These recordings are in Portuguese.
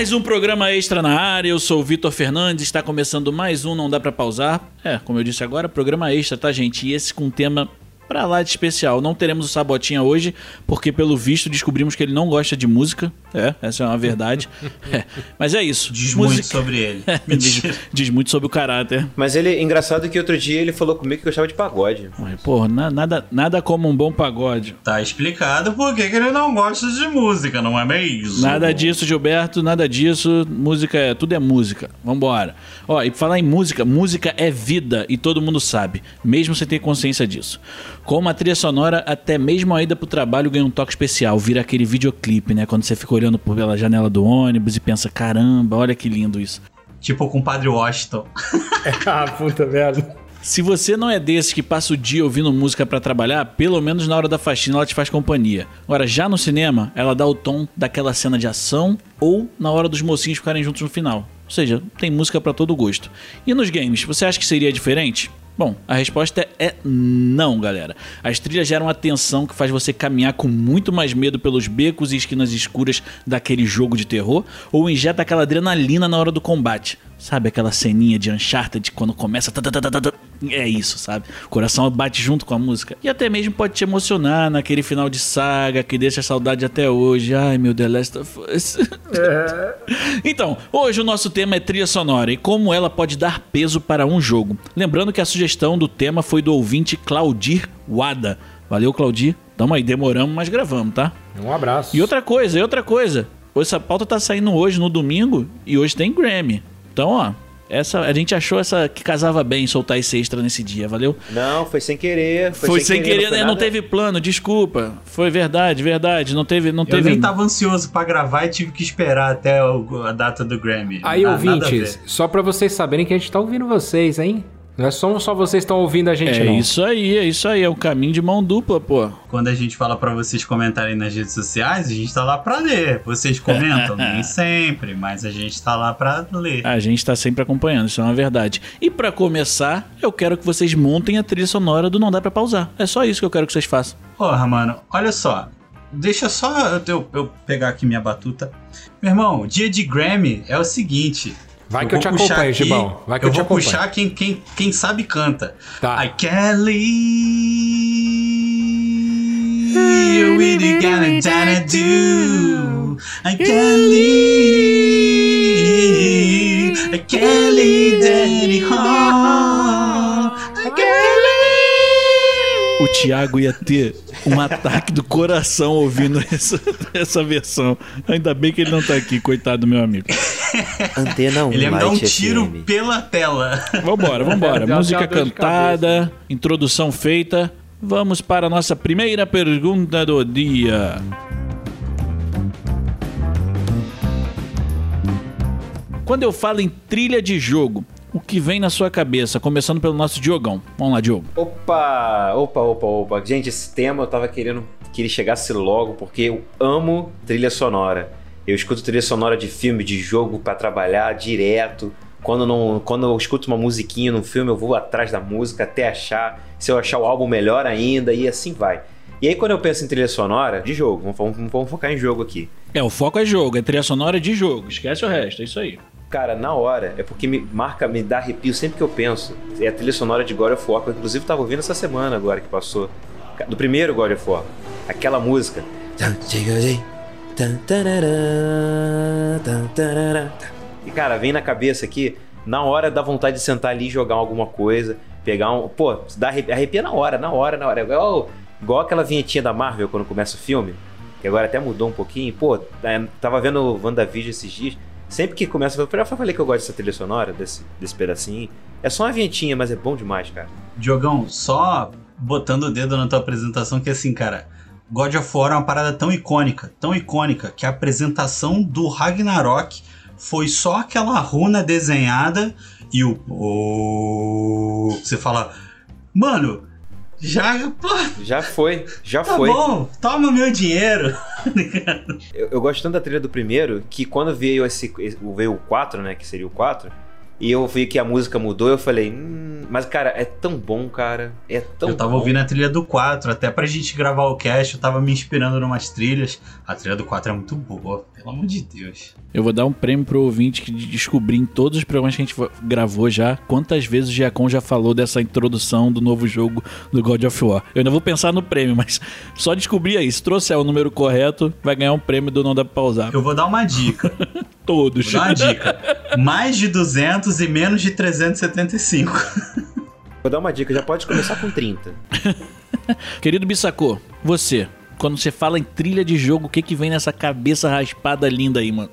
Mais um programa extra na área. Eu sou o Vitor Fernandes. Está começando mais um Não Dá Pra Pausar. É, como eu disse agora, programa extra, tá, gente? E esse com um tema pra lá de especial. Não teremos o Sabotinha hoje, porque pelo visto descobrimos que ele não gosta de música. É, essa é uma verdade. É, mas é isso. Diz música... muito sobre ele. diz, diz, muito sobre o caráter. Mas ele, engraçado que outro dia ele falou comigo que gostava de pagode. Pô, na, nada, nada como um bom pagode. Tá explicado por que ele não gosta de música, não é mesmo? Nada disso, Gilberto, nada disso. Música é. Tudo é música. Vambora. Ó, e falar em música, música é vida e todo mundo sabe, mesmo sem ter consciência disso. Com uma trilha sonora, até mesmo a ida pro trabalho ganha um toque especial, vira aquele videoclipe, né? Quando você fica olhando pela janela do ônibus e pensa, caramba, olha que lindo isso. Tipo com o Padre Washington. ah, puta merda. Se você não é desses que passa o dia ouvindo música para trabalhar, pelo menos na hora da faxina ela te faz companhia. Agora, já no cinema, ela dá o tom daquela cena de ação ou na hora dos mocinhos ficarem juntos no final. Ou seja, tem música para todo gosto. E nos games, você acha que seria diferente? Bom, a resposta é não, galera. As trilhas geram uma tensão que faz você caminhar com muito mais medo pelos becos e esquinas escuras daquele jogo de terror, ou injeta aquela adrenalina na hora do combate. Sabe aquela ceninha de Uncharted quando começa. É isso, sabe? O coração bate junto com a música. E até mesmo pode te emocionar naquele final de saga que deixa saudade até hoje. Ai meu The Last of Us. É. então, hoje o nosso tema é trilha sonora e como ela pode dar peso para um jogo. Lembrando que a sugestão do tema foi do ouvinte Claudir Wada. Valeu, Claudir. Tamo aí, demoramos, mas gravamos, tá? Um abraço. E outra coisa, e outra coisa. Essa pauta tá saindo hoje no domingo e hoje tem Grammy. Então, ó, essa, a gente achou essa que casava bem soltar esse extra nesse dia, valeu? Não, foi sem querer. Foi, foi sem, sem, querer, querer não, né? não, teve plano, desculpa. Foi verdade, verdade. Não teve. Não eu teve... nem tava ansioso para gravar e tive que esperar até a data do Grammy. Aí, ah, ouvintes, só para vocês saberem que a gente tá ouvindo vocês, hein? Não é só, só vocês estão ouvindo a gente, é não. É isso aí, é isso aí. É o caminho de mão dupla, pô. Quando a gente fala para vocês comentarem nas redes sociais, a gente tá lá pra ler. Vocês comentam, nem sempre, mas a gente tá lá pra ler. A gente tá sempre acompanhando, isso é uma verdade. E para começar, eu quero que vocês montem a trilha sonora do Não Dá Pra Pausar. É só isso que eu quero que vocês façam. Porra, mano, olha só. Deixa só eu, eu pegar aqui minha batuta. Meu irmão, dia de Grammy é o seguinte. Vai que eu, eu te acompanho, aqui, Gibão. Vai que eu, eu te acompanho. vou puxar quem, quem, quem sabe canta. Tá. I can't leave. You really gonna do. I can't leave. I can't leave Daddy home. I can't leave. O Thiago ia ter um ataque do coração ouvindo essa, essa versão. Ainda bem que ele não tá aqui, coitado do meu amigo. Antena 1. Ele ia me dar um tiro FM. pela tela. Vambora, vambora. Música cantada, introdução feita. Vamos para a nossa primeira pergunta do dia. Quando eu falo em trilha de jogo, o que vem na sua cabeça? Começando pelo nosso Diogão. Vamos lá, Diogo. Opa, opa, opa, opa. Gente, esse tema eu tava querendo que ele chegasse logo, porque eu amo trilha sonora. Eu escuto trilha sonora de filme, de jogo para trabalhar direto. Quando, não, quando eu escuto uma musiquinha num filme, eu vou atrás da música até achar. Se eu achar o álbum melhor ainda, e assim vai. E aí, quando eu penso em trilha sonora, de jogo, vamos, vamos, vamos focar em jogo aqui. É, o foco é jogo, é trilha sonora de jogo. Esquece o resto, é isso aí. Cara, na hora, é porque me marca, me dá arrepio sempre que eu penso. É a trilha sonora de God of War, que eu inclusive tava ouvindo essa semana agora que passou. Do primeiro God of War. Aquela música. E cara, vem na cabeça aqui, na hora dá vontade de sentar ali e jogar alguma coisa, pegar um. Pô, dá arrepia, arrepia na hora, na hora, na hora. Igual, igual aquela vinhetinha da Marvel quando começa o filme, que agora até mudou um pouquinho. Pô, é, tava vendo o WandaVision esses dias. Sempre que começa, eu já falei que eu gosto dessa trilha sonora, desse, desse pedacinho. É só uma vinhetinha, mas é bom demais, cara. Diogão, só botando o dedo na tua apresentação, que assim, cara, God of War é uma parada tão icônica, tão icônica, que a apresentação do Ragnarok foi só aquela runa desenhada e o. Oh, você fala, mano, já. Pô, já foi, já tá foi. Tá bom, toma meu dinheiro. eu, eu, gosto tanto da trilha do primeiro que quando veio esse. Veio o 4, né? Que seria o 4. E eu vi que a música mudou, eu falei, hum, mas cara, é tão bom, cara. É tão eu tava bom. ouvindo a trilha do 4, até pra gente gravar o cast, eu tava me inspirando em umas trilhas. A trilha do 4 é muito boa, pelo amor de Deus. Eu vou dar um prêmio pro ouvinte que descobrir em todos os programas que a gente gravou já quantas vezes o Giacom já falou dessa introdução do novo jogo do God of War. Eu ainda vou pensar no prêmio, mas só descobrir aí. Se trouxer o número correto, vai ganhar um prêmio do Não Dá Pra Pausar. Eu vou dar uma dica. Todos. Vou dar uma dica. Mais de 200 e menos de 375. Vou dar uma dica, já pode começar com 30. Querido Bissacô, você, quando você fala em trilha de jogo, o que que vem nessa cabeça raspada linda aí, mano?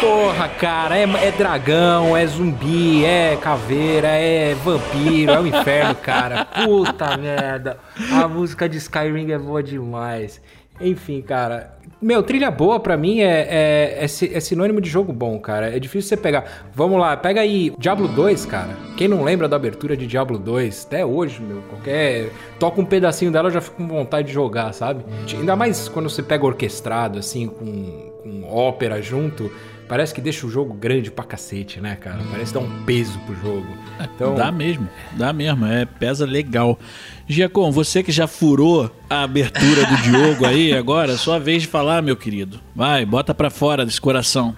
Porra, cara, é, é dragão, é zumbi, é caveira, é vampiro, é o inferno, cara. Puta merda. A música de Skyrim é boa demais. Enfim, cara. Meu, trilha boa pra mim é, é, é, é, sinônimo de jogo bom, cara. É difícil você pegar. Vamos lá, pega aí Diablo 2, cara. Quem não lembra da abertura de Diablo 2? Até hoje, meu, qualquer. Toca um pedacinho dela, eu já fico com vontade de jogar, sabe? Ainda mais quando você pega orquestrado, assim, com, com ópera junto. Parece que deixa o jogo grande pra cacete, né, cara? Parece dar um peso pro jogo. Então... Dá mesmo, dá mesmo. É, pesa legal. Giacom, você que já furou a abertura do Diogo aí, agora, sua vez de falar, meu querido. Vai, bota pra fora desse coração.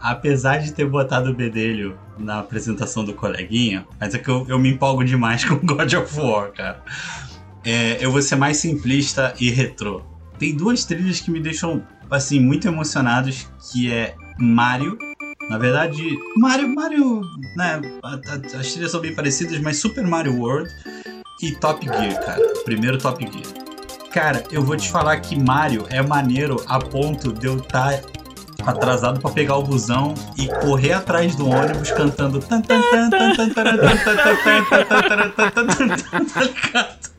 Apesar de ter botado o bedelho na apresentação do coleguinha, mas é que eu, eu me empolgo demais com God of War, cara. É, eu vou ser mais simplista e retrô. Tem duas trilhas que me deixam, assim, muito emocionados, que é Mario. Na verdade, Mario, Mario, né? As trilhas são bem parecidas, mas Super Mario World e Top Gear, cara. Primeiro Top Gear. Cara, eu vou te falar que Mario é maneiro a ponto de eu estar atrasado para pegar o busão e correr atrás do ônibus cantando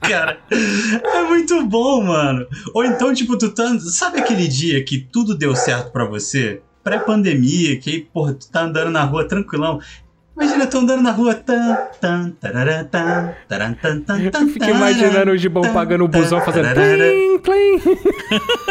cara. É muito bom mano. Ou então tipo tu tá sabe aquele dia que tudo deu certo para você? Pré-pandemia, que aí, porra, tu tá andando na rua tranquilão. Imagina, tu andando na rua. Tan, tan, tan, taran, tan, tan, tan, Eu fico imaginando o Gibão pagando o busão fazendo. Plim, plim.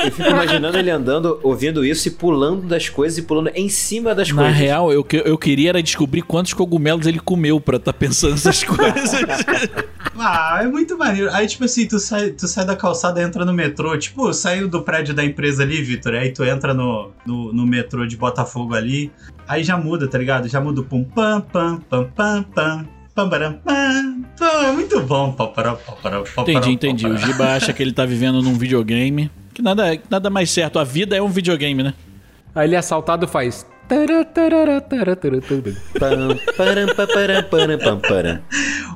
Eu fico imaginando ele andando, ouvindo isso e pulando das coisas e pulando em cima das Na coisas. real, eu, eu queria era descobrir quantos cogumelos ele comeu pra tá pensando essas coisas. Ah, é muito maneiro. Aí, tipo assim, tu sai, tu sai da calçada e entra no metrô. Tipo, saiu do prédio da empresa ali, Vitor. Aí tu entra no, no, no metrô de Botafogo ali. Aí já muda, tá ligado? Já muda o pum pam pam pam pam pam. é muito bom. Pam, param, pam, param, pam, Entendi, entendi. pam, O. Giba acha que ele tá vivendo num videogame. Que nada, nada mais certo. A vida é um videogame, né? Aí ele é assaltado faz.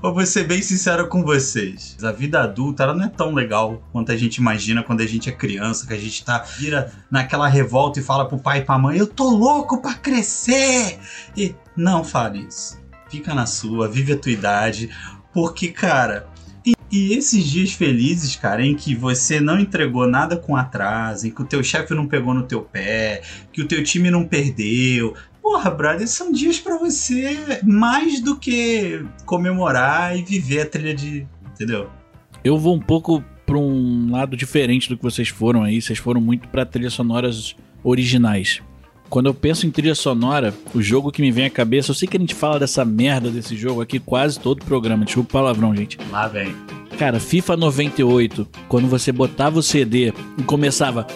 Eu vou ser bem sincero com vocês. A vida adulta ela não é tão legal quanto a gente imagina quando a gente é criança, que a gente tá vira naquela revolta e fala pro pai e pra mãe: Eu tô louco pra crescer! E não fale isso. Fica na sua, vive a tua idade. Porque, cara. E, esses dias felizes, cara, em que você não entregou nada com atraso, em que o teu chefe não pegou no teu pé, que o teu time não perdeu, Porra, brother, são dias pra você mais do que comemorar e viver a trilha de. Entendeu? Eu vou um pouco pra um lado diferente do que vocês foram aí. Vocês foram muito pra trilhas sonoras originais. Quando eu penso em trilha sonora, o jogo que me vem à cabeça, eu sei que a gente fala dessa merda desse jogo aqui quase todo o programa, desculpa o palavrão, gente. Lá vem. Cara, FIFA 98, quando você botava o CD e começava.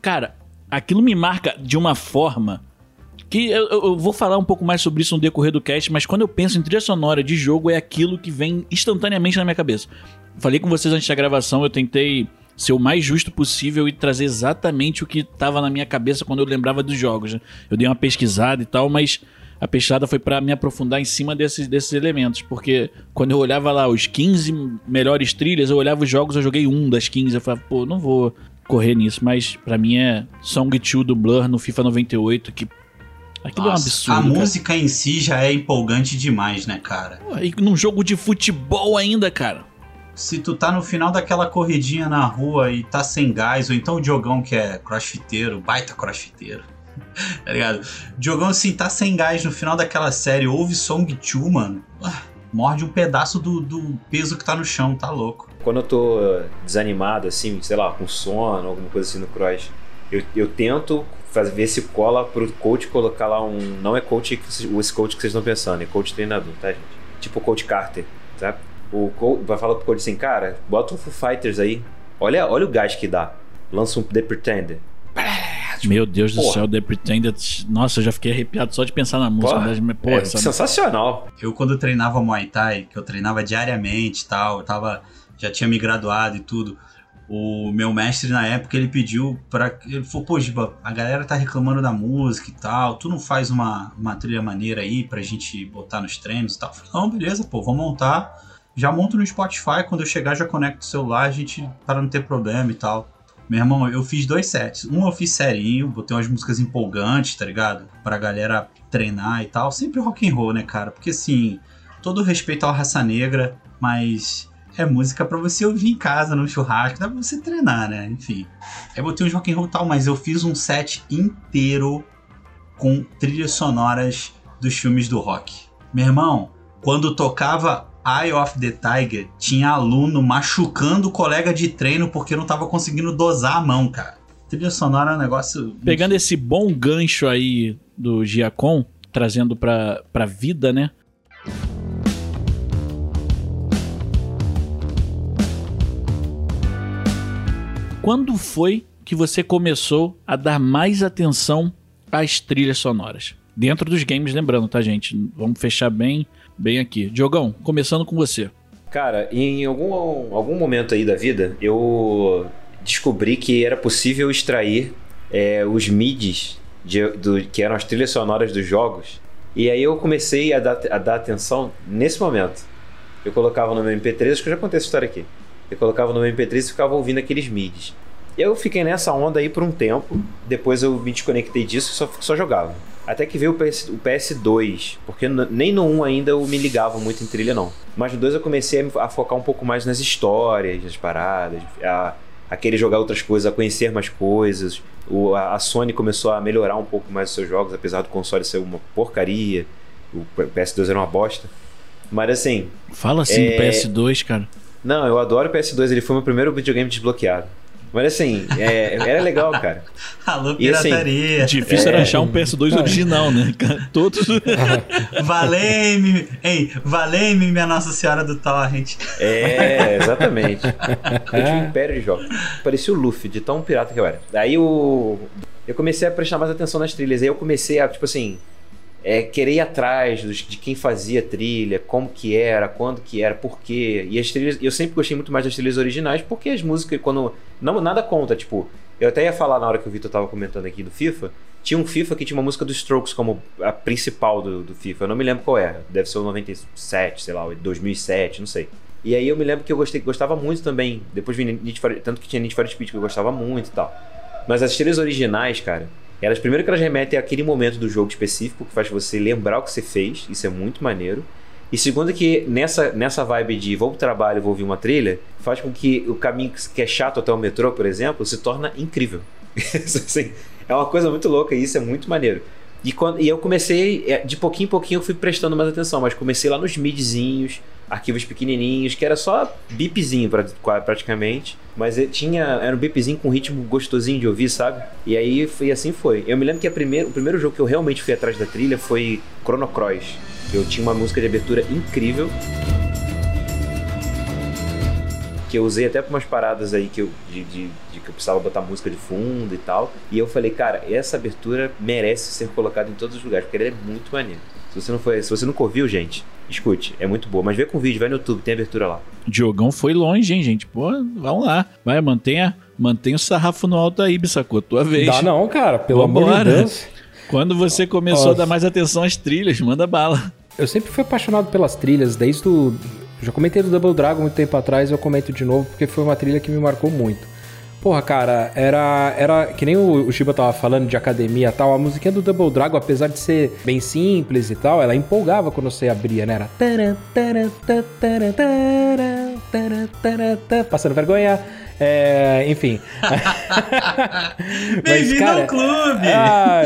Cara, aquilo me marca de uma forma que eu, eu- eu vou falar um pouco mais sobre isso no decorrer do cast, mas quando eu penso em trilha sonora de jogo, é aquilo que vem instantaneamente na minha cabeça. Falei com vocês antes da gravação, eu tentei ser o mais justo possível e trazer exatamente o que estava na minha cabeça quando eu lembrava dos jogos. né? Eu dei uma pesquisada e tal, mas a pesquisada foi para me aprofundar em cima desses, desses elementos, porque quando eu olhava lá os 15 melhores trilhas, eu olhava os jogos, eu joguei um das 15, eu falava, pô, não vou correr nisso, mas pra mim é Song 2 do Blur no FIFA 98, que aquilo é um Nossa, absurdo. A cara. música em si já é empolgante demais, né, cara? Pô, E num jogo de futebol ainda, cara. Se tu tá no final daquela corridinha na rua e tá sem gás, ou então o Diogão que é crossfiteiro, baita crossfiteiro, tá ligado? Diogão assim, tá sem gás no final daquela série, ouve Song 2, mano. Morde um pedaço do, do peso que tá no chão, tá louco. Quando eu tô desanimado, assim, sei lá, com sono, alguma coisa assim no cross, eu, eu tento fazer, ver se cola pro coach colocar lá um. Não é coach, esse coach que vocês estão pensando, é coach treinador, tá, gente? Tipo o coach Carter, tá? O vai falar pro coach assim, cara, bota um Foo Fighters aí. Olha, olha o gás que dá. Lança um The Pretender. Meu Deus do Porra. céu, The Pretender. Nossa, eu já fiquei arrepiado só de pensar na música. Porra, mas, porra, é sensacional. Eu, quando treinava Muay Thai, que eu treinava diariamente e tal, eu tava, já tinha me graduado e tudo. O meu mestre na época ele pediu pra. Ele falou: Pô, Giba, a galera tá reclamando da música e tal. Tu não faz uma, uma trilha maneira aí pra gente botar nos treinos e tal? Eu falei: Não, beleza, pô, vou montar. Já monto no Spotify. Quando eu chegar, já conecto o celular, a gente. para não ter problema e tal. Meu irmão, eu fiz dois sets. Um eu fiz serinho, botei umas músicas empolgantes, tá ligado? Pra galera treinar e tal. Sempre rock and roll, né, cara? Porque assim, todo respeito à raça negra, mas é música pra você ouvir em casa, no churrasco, dá pra você treinar, né? Enfim. Eu botei uns rock and roll tal, mas eu fiz um set inteiro com trilhas sonoras dos filmes do rock. Meu irmão, quando tocava Eye of the Tiger, tinha aluno machucando o colega de treino porque não tava conseguindo dosar a mão, cara. Trilha sonora é um negócio. Pegando esse bom gancho aí do Giacom, trazendo pra, pra vida, né? Quando foi que você começou a dar mais atenção às trilhas sonoras? Dentro dos games, lembrando, tá, gente? Vamos fechar bem, bem aqui. Diogão, começando com você. Cara, em algum, algum momento aí da vida, eu descobri que era possível extrair é, os MIDIs de- do, que eram as trilhas sonoras dos jogos. E aí eu comecei a dar, a dar atenção nesse momento. Eu colocava no meu MP3, acho que eu já contei essa história aqui. Eu colocava no meu MP3 e ficava ouvindo aqueles MIDIs. Eu fiquei nessa onda aí por um tempo. Depois eu me desconectei disso e só, só jogava. Até que veio o, PS, o PS2, porque nem no 1 ainda eu me ligava muito em trilha, não. Mas no 2 eu comecei a, a focar um pouco mais nas histórias, nas paradas, a, a querer jogar outras coisas, a conhecer mais coisas. O, a, a Sony começou a melhorar um pouco mais os seus jogos, apesar do console ser uma porcaria. O PS2 era uma bosta. Mas assim, Fala assim do É. PS2, cara. não, eu adoro o PS2, ele foi meu primeiro videogame desbloqueado. Mas assim, é, era legal, cara. Alô, E assim, pirataria. Difícil era achar um PS2 original, né? Todos. Valei-me, ei, valei-me, minha Nossa Senhora do Torrent. É, exatamente. Eu tinha um império de jogos. Parecia o Luffy, de tão pirata que eu era. Daí o. Eu comecei a prestar mais atenção nas trilhas. Aí eu comecei a, tipo assim, é, querer ir atrás dos- de quem fazia trilha, como que era, quando que era, por quê. E as trilhas. Eu sempre gostei muito mais das trilhas originais, porque as músicas, quando. Não, nada conta, tipo. Eu até ia falar na hora que o Vitor tava comentando aqui do FIFA. Tinha um FIFA que tinha uma música dos Strokes como a principal do, do FIFA. Eu não me lembro qual era. Deve ser o 97, sei lá, o 2007, não sei. E aí eu me lembro que eu gostei, gostava muito também. Depois vi Need for, tanto que tinha Need for Speed que eu gostava muito e tal. Mas as trilhas originais, cara, elas primeiro que elas remetem àquele momento do jogo específico que faz você lembrar o que você fez, isso é muito maneiro. E segundo que nessa, nessa vibe de vou pro trabalho, vou ouvir uma trilha, faz com que o caminho que é chato até o metrô, por exemplo, se torna incrível. Assim, é uma coisa muito louca e isso é muito maneiro. E, quando, e eu comecei, é, de pouquinho em pouquinho eu fui prestando mais atenção, mas comecei lá nos midzinhos, arquivos pequenininhos, que era só bipzinho praticamente, mas tinha, era um bipzinho com ritmo gostosinho de ouvir, sabe? E aí foi assim foi. Eu me lembro que a primeira, o primeiro jogo que eu realmente fui atrás da trilha foi Chrono Cross. Eu tinha uma música de abertura incrível. Que eu usei até pra umas paradas aí que eu, de, de- de que eu precisava botar música de fundo e tal. E eu falei, cara, essa abertura merece ser colocada em todos os lugares, porque ela é muito maneira. Se você não foi, se você nunca ouviu, gente, escute, é muito boa. Mas vê com vídeo, vai no YouTube, tem abertura lá. Diogão foi longe, hein, gente? Pô, vamos lá. Vai, mantenha, mantenha o sarrafo no alto aí, Bissacô. Tua vez. Dá não, cara, pelo amor Vambora. de Deus. Quando você começou a Nossa. dar mais atenção às trilhas, manda bala. Eu sempre fui apaixonado pelas trilhas, desde o. Já comentei do Double Dragon muito tempo atrás, eu comento de novo porque foi uma trilha que me marcou muito. Porra, cara, era. Era. Que nem o, o Shiba tava falando de academia e tal, a musiquinha do Double Dragon, apesar de ser bem simples e tal, ela empolgava quando você abria, né? Era. Passando vergonha. É, enfim. Bem-vindo ao clube! Ah,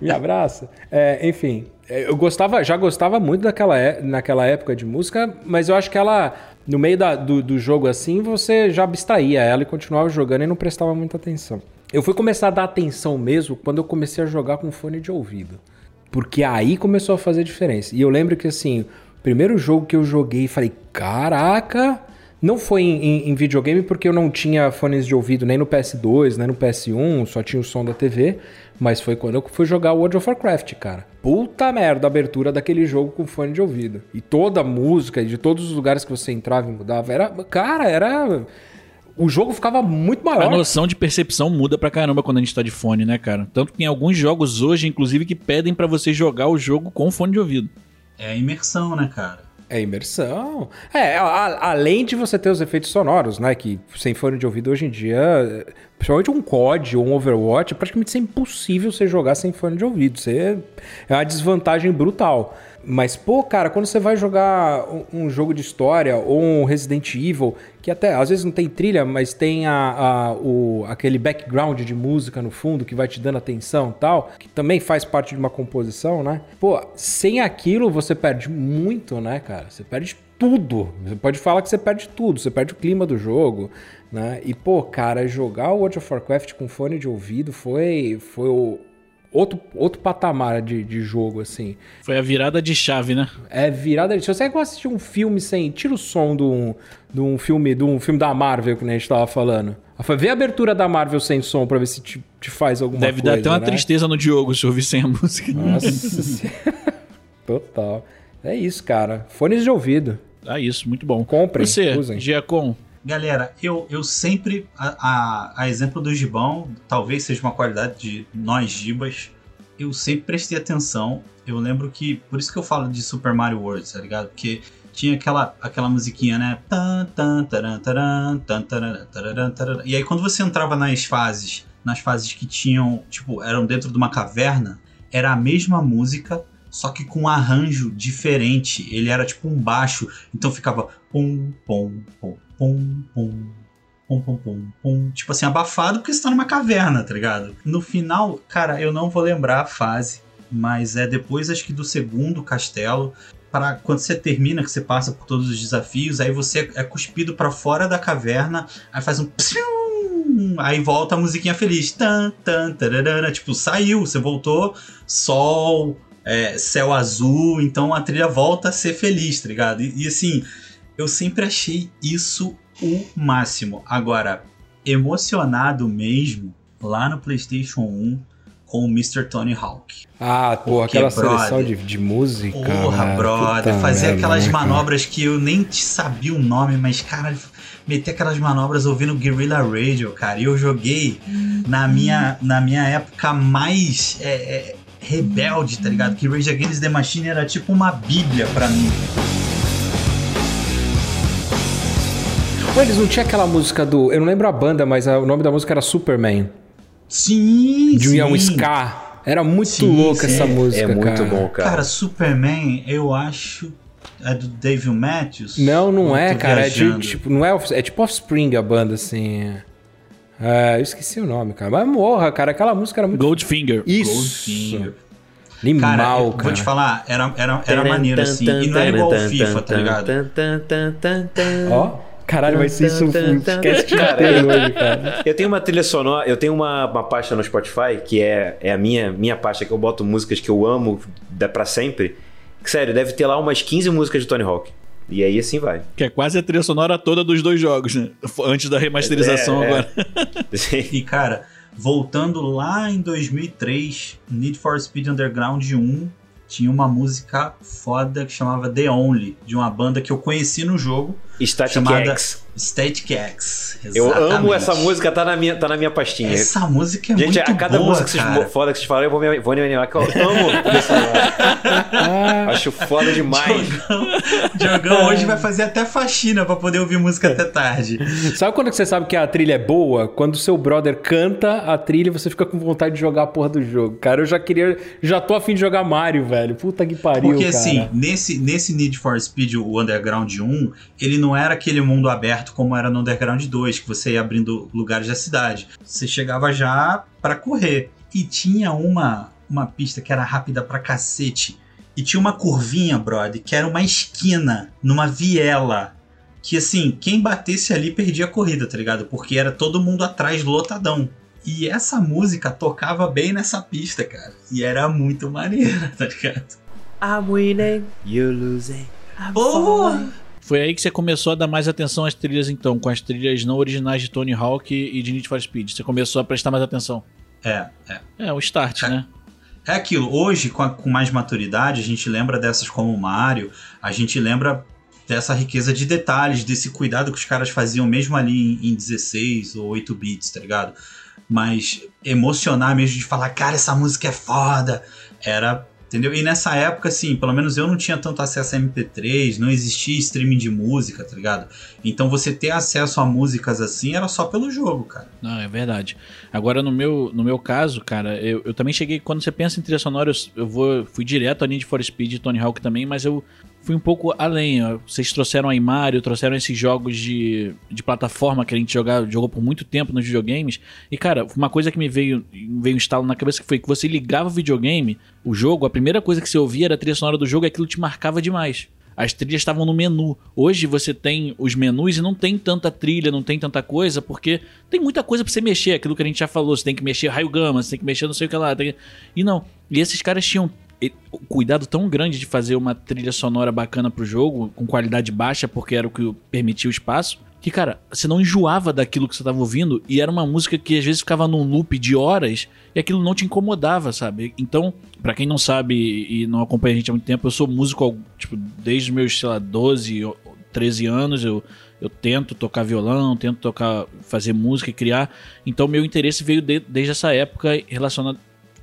me abraça. É, enfim, eu gostava, já gostava muito daquela, é- naquela época de música, mas eu acho que ela, no meio da- do, do jogo assim, você já abstraía ela e continuava jogando e não prestava muita atenção. Eu fui começar a dar atenção mesmo quando eu comecei a jogar com fone de ouvido. Porque aí começou a fazer diferença. E eu lembro que assim, primeiro jogo que eu joguei, falei, caraca, não foi em, em- em videogame porque eu não tinha fones de ouvido nem no PS2, nem no PS1, só tinha o som da TV. Mas foi quando eu fui jogar World of Warcraft, cara. Puta merda, a abertura daquele jogo com fone de ouvido. E toda a música, de todos os lugares que você entrava e mudava, era. Cara, era. O jogo ficava muito A maior. noção de percepção muda pra caramba quando a gente tá de fone, né, cara? Tanto que tem alguns jogos hoje, inclusive, que pedem pra você jogar o jogo com fone de ouvido. É a imersão, né, cara? É imersão. É, a- além de você ter os efeitos sonoros, né? Que sem fone de ouvido hoje em dia, principalmente um COD ou um Overwatch, é praticamente impossível você jogar sem fone de ouvido. Você, é uma desvantagem brutal. Mas, pô, cara, quando você vai jogar um, um jogo de história ou um Resident Evil, que até às vezes não tem trilha, mas tem a, a- o, aquele background de música no fundo que vai te dando atenção e tal, que também faz parte de uma composição, né? Pô, sem aquilo você perde muito, né, cara? Você perde tudo. Você pode falar que você perde tudo, você perde o clima do jogo, né? E, pô, cara, jogar o World of Warcraft com fone de ouvido foi, foi o. Outro, outro patamar de, de jogo, assim. Foi a virada de chave, né? É virada. Se você gosta de assistir um filme sem. Tira o som de um, de um filme de um filme da Marvel, que nem a gente tava falando. Vê a abertura da Marvel sem som pra ver se te, te faz alguma Deve coisa. dar até uma né? tristeza no Diogo se ouvir sem a música. Nossa Senhora. Total. É isso, cara. Fones de ouvido. Ah, isso, muito bom. Comprem, Você, usem. Giacom, Galera, eu, eu sempre, a, a, a exemplo do Gibão, talvez seja uma qualidade de nós Gibas, eu sempre prestei atenção. Eu lembro que, por isso que eu falo de Super Mario World, tá ligado? Porque tinha aquela, aquela musiquinha, né? E aí quando você entrava nas fases, nas fases que tinham, tipo, eram dentro de uma caverna, era a mesma música, só que com um arranjo diferente. Ele era tipo um baixo, então ficava pum, pum, pum, Tipo assim, abafado porque você tá numa caverna, tá ligado? No final, cara, eu não vou lembrar a fase, mas é depois, acho que do segundo castelo. Para quando você termina, que você passa por todos os desafios, aí você é cuspido para fora da caverna, aí faz um aí volta a musiquinha feliz. Tan, tan, tararara, tipo, saiu, você voltou, sol, é, céu azul, então a trilha volta a ser feliz, tá ligado? E, e, assim, eu sempre achei isso o máximo. Agora, emocionado mesmo, lá no PlayStation 1, com o Mr. Tony Hawk. Ah, pô, Porque, aquela seleção brother, de, de música. Porra, né? brother, fazia merda, aquelas né, cara? manobras que eu nem te sabia o nome, mas, cara, meter aquelas manobras ouvindo Guerrilla Radio, cara. E eu joguei na minha, na minha época mais é, é, rebelde, tá ligado? Que Rage Against the Machine era tipo uma bíblia pra mim. Eles não tinham aquela música do. Eu não lembro a banda, mas a- o nome da música era Superman. Sim, De sim. um Ska. Era muito Sim, louca sim. essa música, É muito cara. bom, cara. Cara, Superman, eu acho. É do Dave Matthews? Não, não é, cara. É, de- viajando? tipo, não é, é tipo Offspring a banda, assim. É, eu esqueci o nome, cara. Mas morra, cara. Aquela música era muito. Goldfinger. Isso. Goldfinger. Animal, Cara, cara. eu vou te falar, era, era, era maneiro assim. E não era igual ao FIFA, tá ligado? Ó, caralho, vai ser isso um podcast Cara, inteiro hoje, cara. Eu tenho uma trilha sonora, eu tenho uma, uma pasta no Spotify, que é, é a minha, minha pasta que eu boto músicas que eu amo da, pra sempre. Que, sério, deve ter lá umas 15 músicas de Tony Hawk. E aí assim vai. Que é quase a trilha sonora toda dos dois jogos, né? Antes da remasterização É, é. agora. E cara, voltando lá em 2003, Need for Speed Underground 1 tinha uma música foda que chamava The Only, de uma banda que eu conheci no jogo, Static chamada X. Static X. Eu amo Exatamente. essa música, tá na minha, tá na minha pastinha. Essa música é Gente, muito a cada boa, música que vocês, cara. foda que vocês falaram, eu vou me, vou me animar, que eu amo. Acho foda demais. Diogão, Diogão hoje vai fazer até faxina pra poder ouvir música até tarde. Sabe quando você sabe que a trilha é boa? Quando o seu brother canta a trilha você fica com vontade de jogar a porra do jogo. Cara, eu já queria. Já tô afim de jogar Mario, velho. Puta que pariu. Porque cara. assim, nesse, nesse Need for Speed, o Underground 1, ele não não era aquele mundo aberto como era no Underground 2, que você ia abrindo lugares da cidade. Você chegava já para correr. E tinha uma, uma pista que era rápida pra cacete. E tinha uma curvinha, brother, que era uma esquina, numa viela. Que assim, quem batesse ali perdia a corrida, tá ligado? Porque era todo mundo atrás lotadão. E essa música tocava bem nessa pista, cara. E era muito maneira, tá ligado? I'm winning, you losing. I'm Porra! Foi aí que você começou a dar mais atenção às trilhas, então, com as trilhas não originais de Tony Hawk e de Need for Speed. Você começou a prestar mais atenção. É, é. É, o start, É. né? É aquilo, hoje, com, a- com mais maturidade, a gente lembra dessas como Mario, a gente lembra dessa riqueza de detalhes, desse cuidado que os caras faziam mesmo ali em, em 16 ou 8 bits, tá ligado? Mas emocionar mesmo de falar, cara, essa música é foda, era. Entendeu? E nessa época, assim, pelo menos eu não tinha tanto acesso a MP3, não existia streaming de música, tá ligado? Então você ter acesso a músicas assim era só pelo jogo, cara. Não, é verdade. Agora, no meu, no meu caso, cara, eu, eu também cheguei. Quando você pensa em trilha sonora, eu, eu vou, fui direto a Need for Speed e Tony Hawk também, mas eu fui um pouco além. Vocês trouxeram aí Mario, trouxeram esses jogos de, de plataforma que a gente jogar, jogou por muito tempo nos videogames. E, cara, uma coisa que me veio, veio um estalo na cabeça que foi que você ligava o videogame, o jogo, a primeira coisa que você ouvia era a trilha sonora do jogo e aquilo te marcava demais. As trilhas estavam no menu. Hoje você tem os menus e não tem tanta trilha, não tem tanta coisa, porque tem muita coisa pra você mexer. Aquilo que a gente já falou, você tem que mexer raio gama, você tem que mexer não sei o que lá. tem- E não. E esses caras tinham o cuidado tão grande de fazer uma trilha sonora bacana pro jogo, com qualidade baixa, porque era o que permitia o espaço. Que, cara, você não enjoava daquilo que você tava ouvindo e era uma música que às vezes ficava num loop de horas e aquilo não te incomodava, sabe? Então, pra quem não sabe e não acompanha a gente há muito tempo, eu sou músico, tipo, desde os meus, sei lá, 12, ou 13 anos, eu, eu tento tocar violão, tento tocar, fazer música e criar. Então, meu interesse veio de- desde essa época relacionado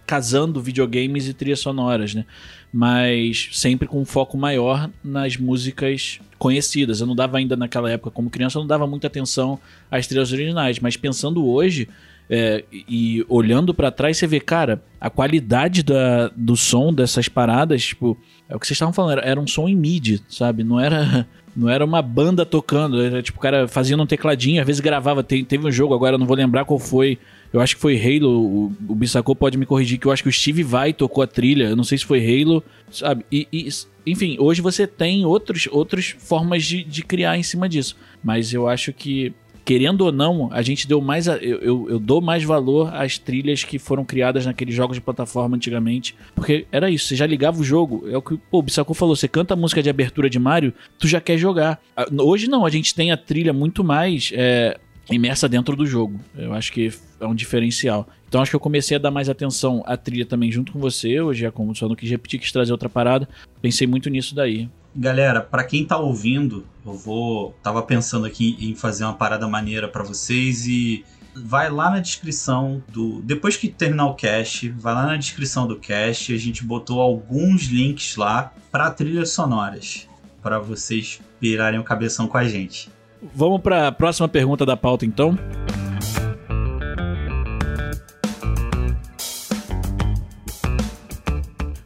casando videogames e trilhas sonoras, né? Mas sempre com um foco maior nas músicas conhecidas. Eu não dava ainda naquela época, como criança, eu não dava muita atenção às trilhas originais. Mas pensando hoje é, e olhando pra trás, você vê, cara, a qualidade da, do som dessas paradas, tipo, é o que vocês estavam falando, era, era um som em MIDI, sabe? Não era. Não era uma banda tocando, era tipo, o cara fazia um tecladinho, às vezes gravava. Teve um jogo, agora não vou lembrar qual foi. Eu acho que foi Halo, o, o Bissacô pode me corrigir, que eu acho que o Steve Vai tocou a trilha. Eu não sei se foi Halo, sabe? E, e, enfim, hoje você tem outros, outras formas de, de criar em cima disso. Mas eu acho que, querendo ou não, a gente deu mais. a- eu, eu, eu dou mais valor às trilhas que foram criadas naqueles jogos de plataforma antigamente. Porque era isso, você já ligava o jogo. É o que pô, o Bissacô falou: você canta a música de abertura de Mario, tu já quer jogar. Ah, Hoje não, a gente tem a trilha muito mais. é, imersa dentro do jogo. Eu acho que é um diferencial. Então acho que eu comecei a dar mais atenção à trilha também junto com você. Hoje é como só não quis repetir, quis trazer outra parada. Pensei muito nisso daí. Galera, pra quem tá ouvindo, eu vou. Tava pensando aqui em fazer uma parada maneira pra vocês e vai lá na descrição do. Depois que terminar o cast, vai lá na descrição do cast. A gente botou alguns links lá pra trilhas sonoras. Pra vocês pirarem o cabeção com a gente. Vamos para a próxima pergunta da pauta então.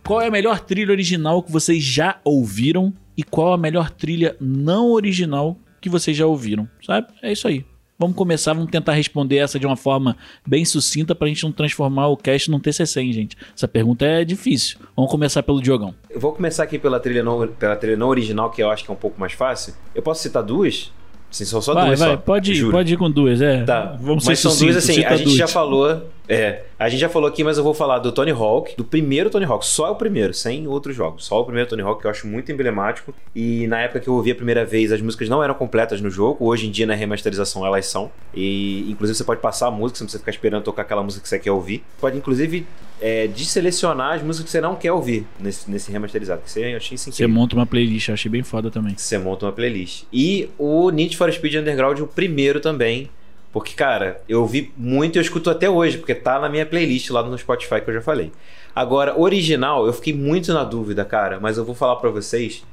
Qual é a melhor trilha original que vocês já ouviram e qual a melhor trilha não original que vocês já ouviram? Sabe? É isso aí. Vamos começar, vamos tentar responder essa de uma forma bem sucinta pra gente não transformar o cast num TCC, hein, gente. Essa pergunta é difícil. Vamos começar pelo Diogão. Eu vou começar aqui pela trilha, não, pela trilha não original, que eu acho que é um pouco mais fácil. Eu posso citar duas? Sim, são só vai, duas vai, só. pode ir, juro. pode ir com duas, é. Tá, Vamos mas ser são duas sucintos, assim, a gente já duas. falou, é, a gente já falou aqui, mas eu vou falar do Tony Hawk, do primeiro Tony Hawk, só o primeiro, sem outros jogos, só o primeiro Tony Hawk que eu acho muito emblemático e na época que eu ouvi a primeira vez as músicas não eram completas no jogo, hoje em dia na remasterização elas são e inclusive você pode passar a música, você não precisa ficar esperando tocar aquela música que você quer ouvir, pode inclusive é, desselecionar as músicas que você não quer ouvir nesse, nesse remasterizado, que você, eu achei Você monta uma playlist, eu achei bem foda também. Você monta uma playlist. E o Need for Speed Underground, o primeiro também. Porque, cara, eu ouvi muito e eu escuto até hoje, porque tá na minha playlist lá no Spotify que eu já falei. Agora, original, eu fiquei muito na dúvida, cara, mas eu vou falar pra vocês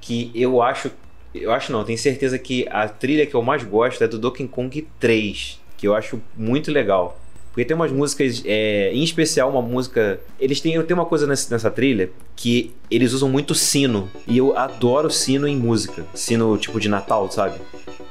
que eu acho. Eu acho não, tenho certeza que a trilha que eu mais gosto é do Donkey Kong 3, que eu acho muito legal. Porque tem umas músicas, é, em especial uma música. Eles têm, tem uma coisa nessa, nessa trilha que eles usam muito sino. E eu adoro sino em música. Sino tipo de Natal, sabe?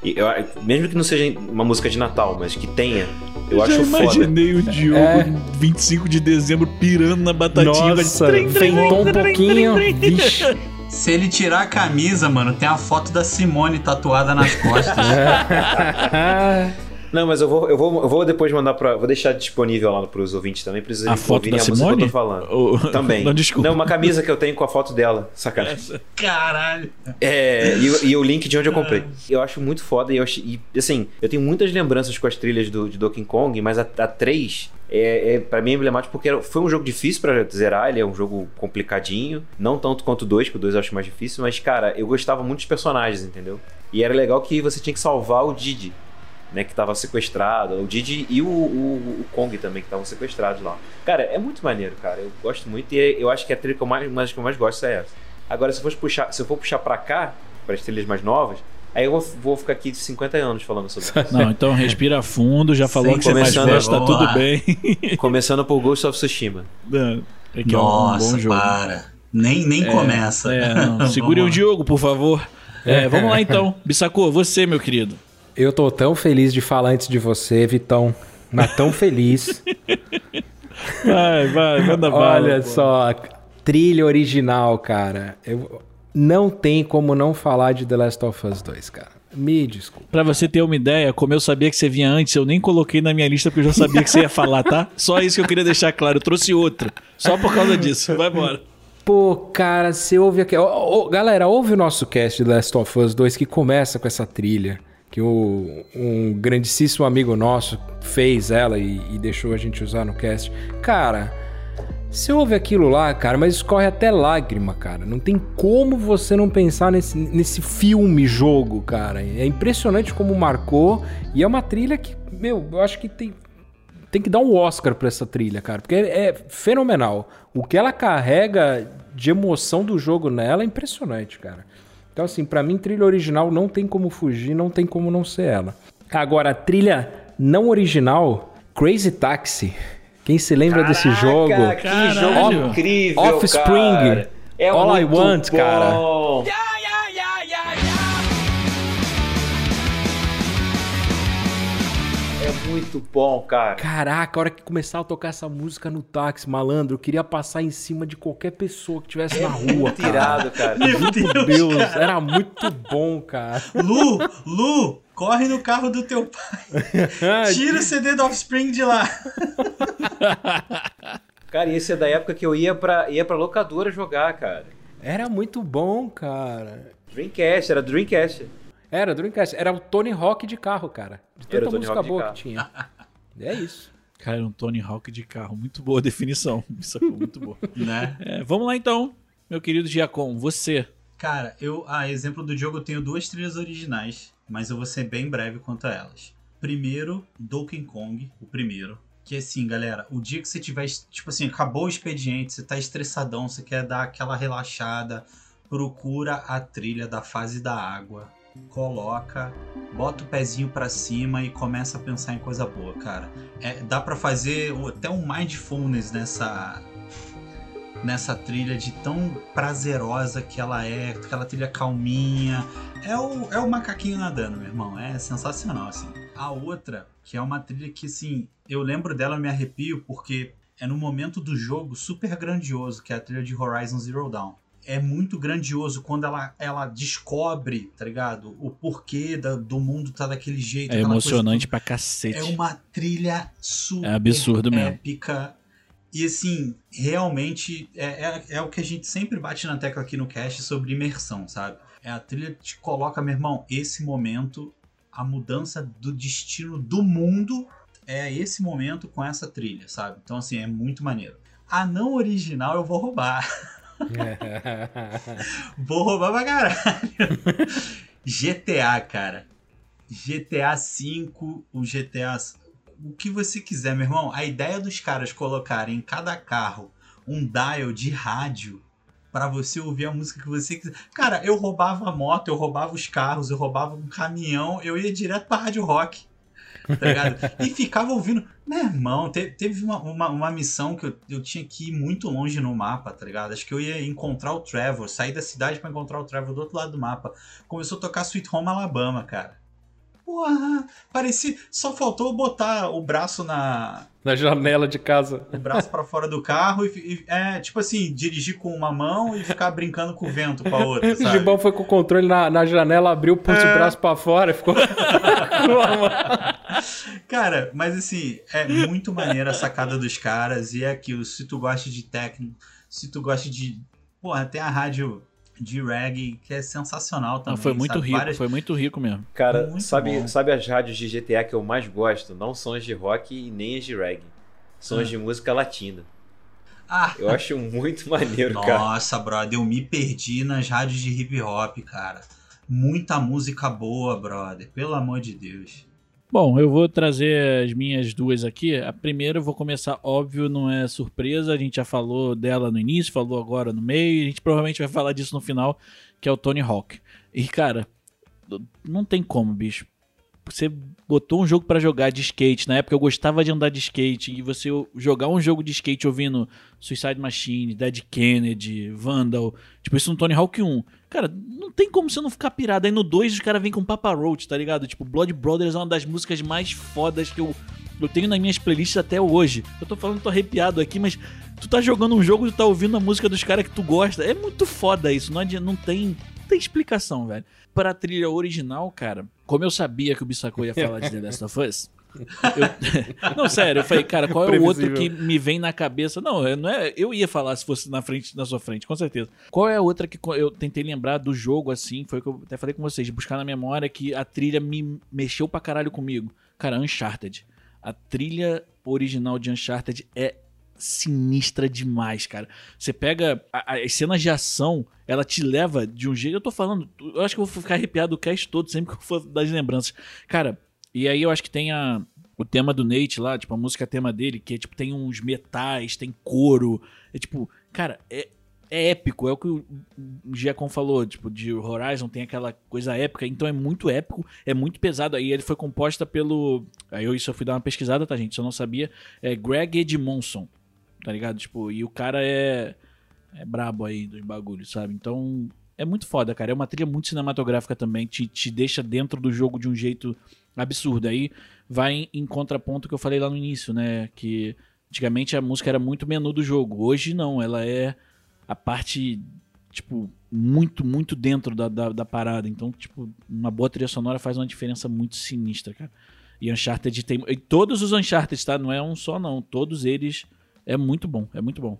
E eu- mesmo que não seja uma música de Natal, mas que tenha, eu, já acho foda. imaginei o Diogo É. 25 de dezembro pirando na batatinha. Nossa, trem, ventou um pouquinho. Vixe. Se ele tirar a camisa, mano, tem a foto da Simone tatuada nas costas. Não, mas eu vou, eu vou, eu vou depois mandar pra. Vou deixar disponível lá pros ouvintes também, eles A foto da a música que Simone? eu tô falando. Ô, Também. Não, desculpa. Não, uma camisa que eu tenho com a foto dela. Sacanagem. Caralho. É, e, o- e o link de onde eu comprei. Eu acho muito foda e, eu acho, e assim, eu tenho muitas lembranças com as trilhas do, de Donkey Kong, mas a, a 3 é, é para mim é emblemático porque era- foi um jogo difícil pra zerar, ele é um jogo complicadinho, não tanto quanto o 2, que o 2 eu acho mais difícil, mas cara, eu gostava muito dos personagens, entendeu? E era legal que você tinha que salvar o Didi. Né, que tava sequestrado, o Didi e o, o, o Kong também, que estavam sequestrados lá. Cara, é muito maneiro, cara. Eu gosto muito e eu acho que a trilha que eu mais, uma que eu mais gosto é essa. Agora, se eu, fosse puxar, se eu for puxar pra cá, para as trilhas mais novas, aí eu vou, vou ficar aqui de 50 anos falando sobre isso. Não, então respira fundo, já falou Sim, que você mais começando, gosta, tá tudo lá. bem. Começando por Ghost of Tsushima. É que é um Nossa, bom jogo. para. Nem, nem começa. É, não. Segure o. Diogo, por favor. É, vamos lá então. Bissacô, você, meu querido. Eu tô tão feliz de falar antes de você, Vitão. Mas tão feliz. Vai, vai, manda bala. Olha só, trilha original, cara. Eu, não tem como não falar de The Last of Us 2, cara. Me desculpa. Pra você ter uma ideia, como eu sabia que você vinha antes, eu nem coloquei na minha lista porque eu já sabia que você ia falar, tá? Só isso que eu queria deixar claro. Eu trouxe outra. Só por causa disso. Vai embora. Pô, cara, você ouve aqui. Ô, ô, galera, ouve o nosso cast de The Last of Us 2 que começa com essa trilha. Que o, um grandíssimo amigo nosso fez ela e, e deixou a gente usar no cast. Cara, você ouve aquilo lá, cara, mas escorre até lágrima, cara. Não tem como você não pensar nesse, nesse filme jogo, cara. É impressionante como marcou. E é uma trilha que, meu, eu acho que tem, tem que dar um Oscar pra essa trilha, cara, porque é, é fenomenal. O que ela carrega de emoção do jogo nela é impressionante, cara. Então, assim, pra mim, trilha original não tem como fugir, não tem como não ser ela. Agora, a trilha não original, Crazy Taxi. Quem se lembra desse jogo? que Caralho. jogo incrível, Offspring. cara. É All I Want, cara. bom. É muito bom, cara. Caraca, a hora que começar a tocar essa música no táxi, malandro, eu queria passar em cima de qualquer pessoa que estivesse na rua, Muito cara. cara. Meu Deus. Deus, era muito bom, cara. Lu, Lu, corre no carro do teu pai. Tira o CD do Offspring de lá. Cara, e esse é da época que eu ia pra, ia pra locadora jogar, cara. Era muito bom, cara. Dreamcast, era Dreamcast. Era Dreamcast, era o Tony Hawk de carro, cara. De Era tanta o Tony música Hawk de boa carro. que tinha. É isso. Cara, um Tony Hawk de carro. Muito boa definição. Isso foi muito boa. Né? É, vamos lá então, meu querido Giacom. Você. Cara, eu, a exemplo do jogo, eu tenho duas trilhas originais, mas eu vou ser bem breve quanto a elas. Primeiro, Donkey Kong, o primeiro. Que assim, galera, o dia que você tiver, tipo assim, acabou o expediente, você tá estressadão, você quer dar aquela relaxada, procura a trilha da fase da água, coloca, bota o pezinho pra cima e começa a pensar em coisa boa, cara. É, dá pra fazer até um mindfulness nessa nessa trilha de tão prazerosa que ela é, aquela trilha calminha. É o, é o macaquinho nadando, meu irmão. É sensacional, assim. A outra, que é uma trilha que, assim, eu lembro dela, me arrepio, porque é no momento do jogo super grandioso, que é a trilha de Horizon Zero Dawn. É muito grandioso quando ela, ela descobre, tá ligado? O porquê da- do mundo tá daquele jeito. É aquela coisa emocionante pra cacete. é uma trilha super É absurdo mesmo. épica. E assim, realmente é, é, é o que a gente sempre bate na tecla aqui no cast sobre imersão, sabe? É a trilha que te coloca, meu irmão, esse momento, a mudança do destino do mundo é esse momento com essa trilha, sabe? Então, assim, é muito maneiro. A não original eu vou roubar. Vou roubar pra caralho. GTA, cara. GTA V, o GTA. O que você quiser, meu irmão. A ideia dos caras colocarem em cada carro um dial de rádio pra você ouvir a música que você quiser. Cara, eu roubava a moto, eu roubava os carros, eu roubava um caminhão, eu ia direto pra rádio rock. tá ligado? E ficava ouvindo. Meu irmão, te- teve uma, uma, uma missão que eu, eu tinha que ir muito longe no mapa, tá ligado? Acho que eu ia encontrar o Trevor, sair da cidade pra encontrar o Trevor do outro lado do mapa. Começou a tocar Sweet Home Alabama, cara. Porra, parecia. Só faltou botar o braço na, Na janela de casa. o braço pra fora do carro e, e- é tipo assim, dirigir com uma mão e ficar brincando com o vento com a outra, O sabe? Gibão foi com o controle na, na janela, abriu, pôs o braço pra fora e ficou. com a mão. Cara, mas assim, é muito maneira a sacada dos caras e é aquilo, se tu gosta de techno, se tu gosta de, porra, tem a rádio de reggae que é sensacional também, Não, foi muito sabe? rico, Várias- foi muito rico mesmo. Cara, Muito sabe, bom. sabe as rádios de GTA que eu mais gosto? Não são as de rock e nem as de reggae. São as Ah. de música latina. Ah, Eu acho muito maneiro, cara. nossa, brother, eu me perdi nas rádios de hip hop, cara. Muita música boa, brother, pelo amor de Deus. Bom, eu vou trazer as minhas duas aqui. A primeira eu vou começar, óbvio, não é surpresa. A gente já falou dela no início, falou agora no meio. A gente provavelmente vai falar disso no final, que é o Tony Hawk. E, cara, não tem como, bicho. Você botou um jogo pra jogar de skate. Na época eu gostava de andar de skate. E você jogar um jogo de skate ouvindo Suicide Machine, Dead Kennedy, Vandal. Tipo, isso no Tony Hawk 1. Cara, não tem como você não ficar pirado. Aí no 2 os caras vêm com Papa Roach, tá ligado? Tipo, Blood Brothers é uma das músicas mais fodas que eu, eu tenho nas minhas playlists até hoje. Eu tô falando, tô arrepiado aqui, mas tu tá jogando um jogo e tu tá ouvindo a música dos caras que tu gosta. É muito foda isso. Não, adianta, não tem. Tem explicação, velho. Pra trilha original, cara, como eu sabia que o Bissacô ia falar de The Last of Us. Eu- não, sério, eu falei, cara, qual é o outro que me vem na cabeça? Não, eu- não é, eu ia falar se fosse na frente, na sua frente, com certeza. Qual é a outra que eu tentei lembrar do jogo assim? Foi o que eu até falei com vocês, buscar na memória que a trilha me mexeu pra caralho comigo. Cara, Uncharted. A trilha original de Uncharted é sinistra demais, cara. Você pega a- a- as cenas de ação, ela te leva de um jeito. Eu tô falando, eu acho que eu vou ficar arrepiado o cast todo sempre que eu for das lembranças. Cara, e aí eu acho que tem a, o tema do Nate lá, tipo, a música tema dele, que é tipo, tem uns metais, tem couro. É tipo, cara, é, é épico. É o que o Giacom falou, tipo, de Horizon tem aquela coisa épica, então é muito épico, é muito pesado. Aí ele foi composta pelo. Aí eu isso eu fui dar uma pesquisada, tá, gente? Se eu não sabia. É Greg Edmonson, tá ligado? Tipo, e o cara é. É brabo aí dos bagulhos, sabe? Então. É muito foda, cara. É uma trilha muito cinematográfica também. Te, te deixa dentro do jogo de um jeito absurdo. Aí vai em, contraponto que eu falei lá no início, né? Que antigamente a música era muito menu do jogo. Hoje não, ela é a parte, tipo, muito, muito dentro da, da, da parada. Então, tipo, uma boa trilha sonora faz uma diferença muito sinistra, cara. E Uncharted tem. E todos os Uncharted, tá? Não é um só, não. Todos eles é muito bom, é muito bom.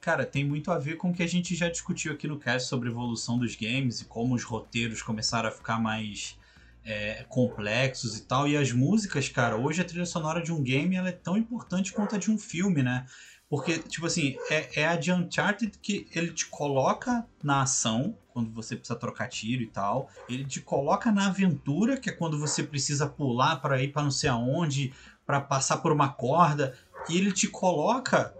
Cara, tem muito a ver com o que a gente já discutiu aqui no cast sobre evolução dos games e como os roteiros começaram a ficar mais é, complexos e tal. E as músicas, cara, hoje a trilha sonora de um game ela é tão importante quanto a de um filme, né? Porque, tipo assim, é, é a de Uncharted que ele te coloca na ação, quando você precisa trocar tiro e tal. Ele te coloca na aventura, que é quando você precisa pular para ir para não sei aonde, para passar por uma corda. E ele te coloca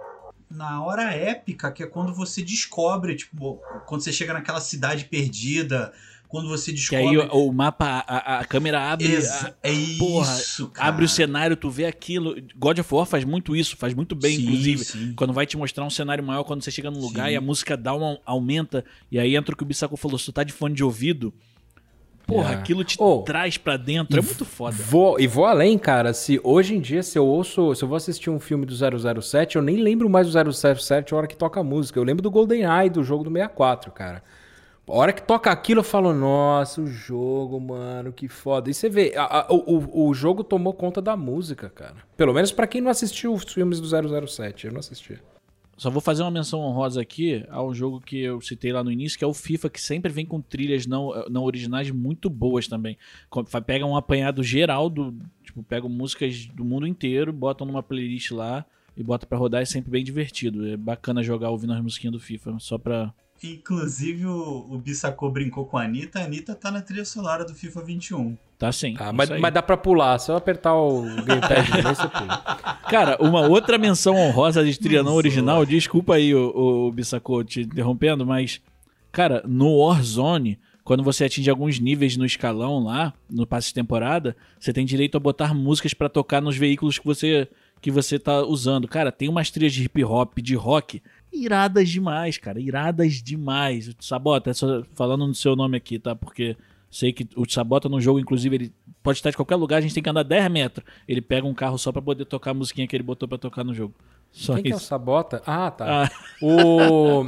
na hora épica, que é quando você descobre, tipo, quando você chega naquela cidade perdida, quando você Que descobre. aí o, o mapa, a, a câmera abre. Exa- a- é porra, isso, cara. Abre o cenário, tu vê aquilo. God of War faz muito isso, faz muito bem, Sim, inclusive. sim. Quando vai te mostrar um cenário maior, quando você chega num lugar Sim. e a música dá uma, aumenta, e aí entra o que o Bissacco falou, se tu tá de fone de ouvido, porra, É. aquilo te Oh, traz pra dentro, é muito foda. Vou, e vou além, cara. Se hoje em dia, se eu ouço, se eu vou assistir um filme do 007, eu nem lembro mais do 007 a hora que toca a música. Eu lembro do GoldenEye, do jogo do 64, cara. A hora que toca aquilo, eu falo, nossa, o jogo, mano, que foda. E você vê, a- a- o, o, jogo tomou conta da música, cara. Pelo menos pra quem não assistiu os filmes do 007, eu não assisti. Só vou fazer uma menção honrosa aqui ao jogo que eu citei lá no início, que é o FIFA, que sempre vem com trilhas não, não originais muito boas também. Pega um apanhado geral do. Tipo, pegam músicas do mundo inteiro, botam numa playlist lá e bota pra rodar, é sempre bem divertido. É bacana jogar ouvindo as musiquinhas do FIFA, só pra. Inclusive, o, o Bissacô brincou com a Anitta. A Anitta tá na trilha sonora do FIFA 21. Tá sim. Ah, mas, mas dá pra pular, se eu apertar o gamepad você pula. Cara, uma outra menção honrosa de trilha não original, desculpa aí o, o Bissacô te interrompendo, mas, cara, no Warzone, quando você atinge alguns níveis no escalão lá, no passe de temporada, você tem direito a botar músicas pra tocar nos veículos que você que você tá usando. Cara, tem umas trilhas de hip hop, de rock, iradas demais, cara, iradas demais. Sabota, é só falando no seu nome aqui, tá? Porque sei que o Sabota no jogo, inclusive, ele pode estar de qualquer lugar, a gente tem que andar 10 metros. Ele pega um carro só pra poder tocar a musiquinha que ele botou pra tocar no jogo. Só Quem que é o isso. Sabota? Ah, tá. Ah. O.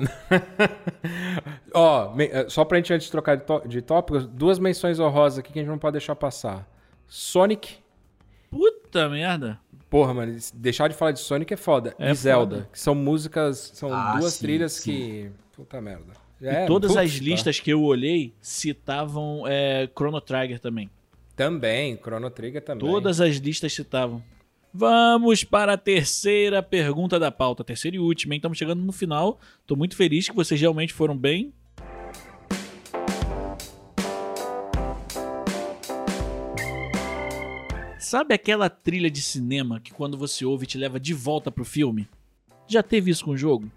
Ó, eh, só pra gente antes de trocar de, de tópicos, duas menções honrosas aqui que a gente não pode deixar passar. Sonic. Puta merda. Porra, mano, deixar de falar de Sonic é foda. É e Zelda, foda. que são músicas, são Ah, duas sim, trilhas sim. que. Puta merda. E É, todas putz, as tá. listas que eu olhei citavam é, Chrono Trigger também. Também, Chrono Trigger também. Todas as listas citavam. Vamos para a terceira pergunta da pauta. Terceira e última, hein? Estamos chegando no final. Tô muito feliz que vocês realmente foram bem. Sabe aquela trilha de cinema que quando você ouve te leva de volta pro filme? Já teve isso com o jogo?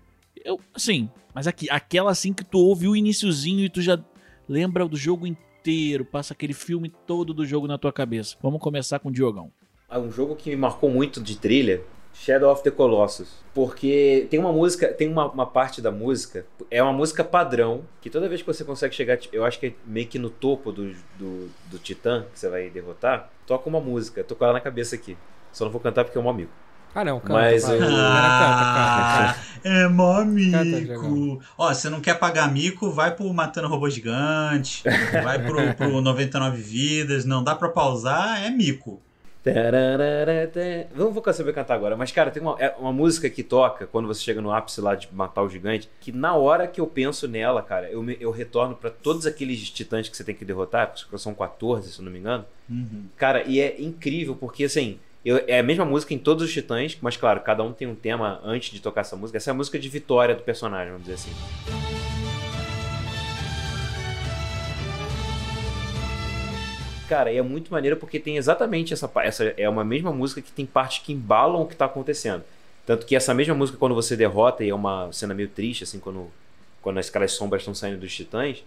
Eu, sim, mas aqui, aquela assim que tu ouve o iniciozinho e tu já lembra do jogo inteiro, passa aquele filme todo do jogo na tua cabeça. Vamos começar com o Diogão. Ah, Um jogo que me marcou muito de trilha, Shadow of the Colossus. Porque tem uma música, tem uma, uma parte da música, é uma música padrão, que toda vez que você consegue chegar, eu acho que é meio que no topo do, do, do Titã, que você vai derrotar, toca uma música. Tô com ela na cabeça aqui. Só não vou cantar porque é um amigo. Ah, não, canta. Mas eu- Canta, canta, canta. é mó mico. Ó, você não quer pagar mico, vai pro Matando Robô Gigante, vai pro, pro 99 Vidas, não dá pra pausar, é mico. Não vou saber cantar agora, mas cara, tem uma, é uma música que toca quando você chega no ápice lá de matar o gigante, que na hora que eu penso nela, cara, eu, me- eu retorno pra todos aqueles titãs que você tem que derrotar, que são 14, se eu não me engano. Uhum. Cara, e é incrível porque assim, eu- é a mesma música em todos os titãs, mas claro, cada um tem um tema antes de tocar essa música. Essa é a música de vitória do personagem, vamos dizer assim. Cara, e é muito maneiro porque tem exatamente essa essa é uma mesma música que tem partes que embalam o que tá acontecendo. Tanto que essa mesma música quando você derrota e é uma cena meio triste assim quando quando aquelas sombras estão saindo dos titãs,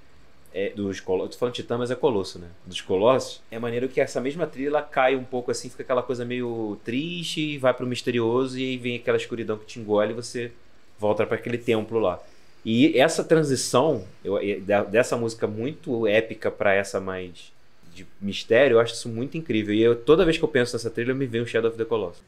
é, dos colossos, falando titã, mas é colosso, né? Dos colossos. É maneiro que essa mesma trilha cai um pouco assim, fica aquela coisa meio triste, vai pro misterioso e aí vem aquela escuridão que te engole e você volta para aquele templo lá. E essa transição eu- e dessa música muito épica para essa mais de mistério, eu acho isso muito incrível. E eu, toda vez que eu penso nessa trilha, me vem o Shadow of the Colossus.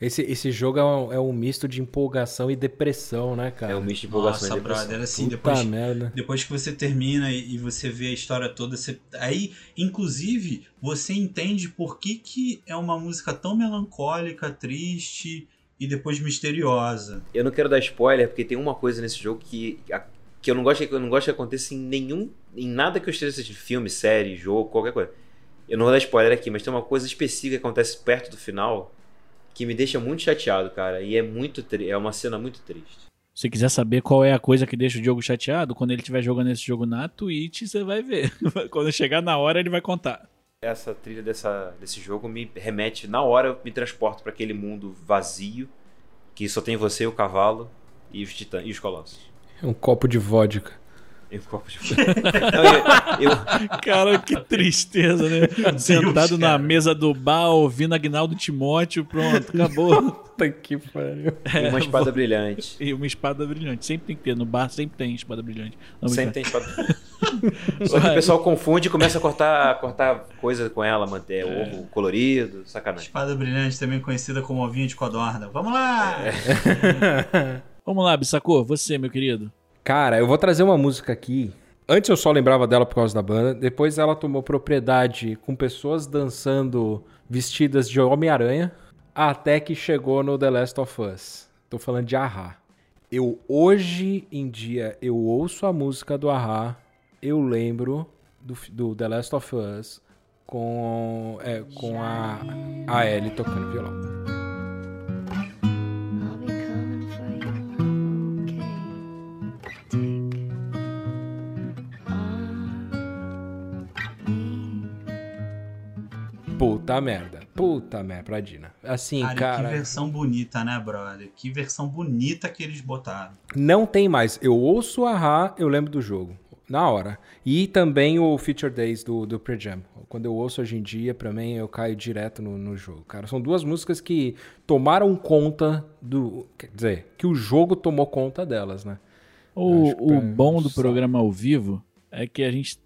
Esse, esse jogo é um, é um misto de empolgação e depressão, né, cara? É um misto de empolgação Nossa, e depressão. brother, assim, Puta depois, merda. depois que você termina e, e você vê a história toda, você, aí, inclusive, você entende por que, que é uma música tão melancólica, triste e depois misteriosa. Eu não quero dar spoiler, porque tem uma coisa nesse jogo que, a- que eu não gosto que eu não gosto que aconteça em nenhum. em nada que eu esteja assistindo, filme, série, jogo, qualquer coisa. Eu não vou dar spoiler aqui, mas tem uma coisa específica que acontece perto do final que me deixa muito chateado, cara. E é muito é uma cena muito triste. Se quiser saber qual é a coisa que deixa o Diogo chateado, quando ele estiver jogando esse jogo na Twitch, você vai ver. quando chegar na hora, ele vai contar. Essa trilha dessa, desse jogo me remete, na hora eu me transporto para aquele mundo vazio que só tem você, o cavalo e os titãs e os colossos. É um copo de vodka. O copo de- Não, eu- eu, Cara, que tristeza, né? Sentado na mesa do bar, ouvindo Agnaldo Timóteo, pronto, acabou. Puta que pariu. E uma espada brilhante. E uma espada brilhante. Sempre tem que ter. No bar sempre tem espada brilhante. Não, Sempre tem espada. Só que o pessoal confunde e começa a cortar, cortar coisa com ela, manter ovo colorido, sacanagem. Espada Brilhante, também conhecida como ovinho de codorna. Vamos lá! Vamos lá, Bissacô, você, meu querido. Cara, eu vou trazer uma música aqui. Antes eu só lembrava dela por causa da banda. Depois ela tomou propriedade com pessoas dançando vestidas de Homem-Aranha. Até que chegou no The Last of Us. Tô falando de Ahá. Eu, hoje em dia, eu ouço a música do Ahá. Eu lembro do, do The Last of Us com, é, com a, a Ellie tocando violão. Puta merda. Puta merda pra Dina. Assim, Cara, cara. que versão bonita, né, brother? Que versão bonita que eles botaram. Não tem mais. Eu ouço o Ahá, eu lembro do jogo. Na hora. E também o Future Days do, do Pre-Jam. Quando eu ouço hoje em dia, pra mim, eu caio direto no, no jogo. Cara, são duas músicas que tomaram conta do. Quer dizer, que o jogo tomou conta delas, né? O, o é bom do só. programa ao vivo é que a gente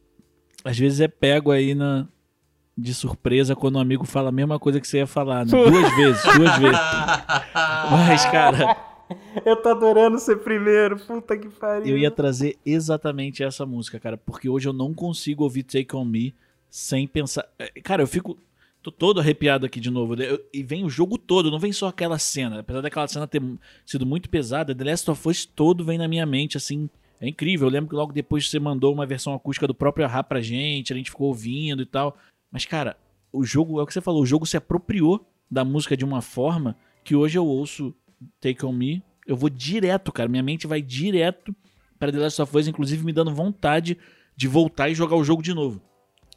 às vezes é pego aí na, de surpresa quando um amigo fala a mesma coisa que você ia falar, né? Duas vezes, duas vezes. Mas, cara, Eu tô adorando ser primeiro, puta que pariu. eu ia trazer exatamente essa música, cara, porque hoje eu não consigo ouvir Take On Me sem pensar. É, Cara, eu fico. Tô todo arrepiado aqui de novo. né? Eu- e vem o jogo todo, não vem só aquela cena. Apesar daquela cena ter sido muito pesada, The Last of Us todo vem na minha mente, assim. É incrível. Eu lembro que logo depois você mandou uma versão acústica do próprio Ahá pra gente, a gente ficou ouvindo e tal. Mas, cara, o jogo, é o que você falou, o jogo se apropriou da música de uma forma que hoje eu ouço Take On Me, eu vou direto, cara. Minha mente vai direto para The Last of Us, inclusive me dando vontade de voltar e jogar o jogo de novo.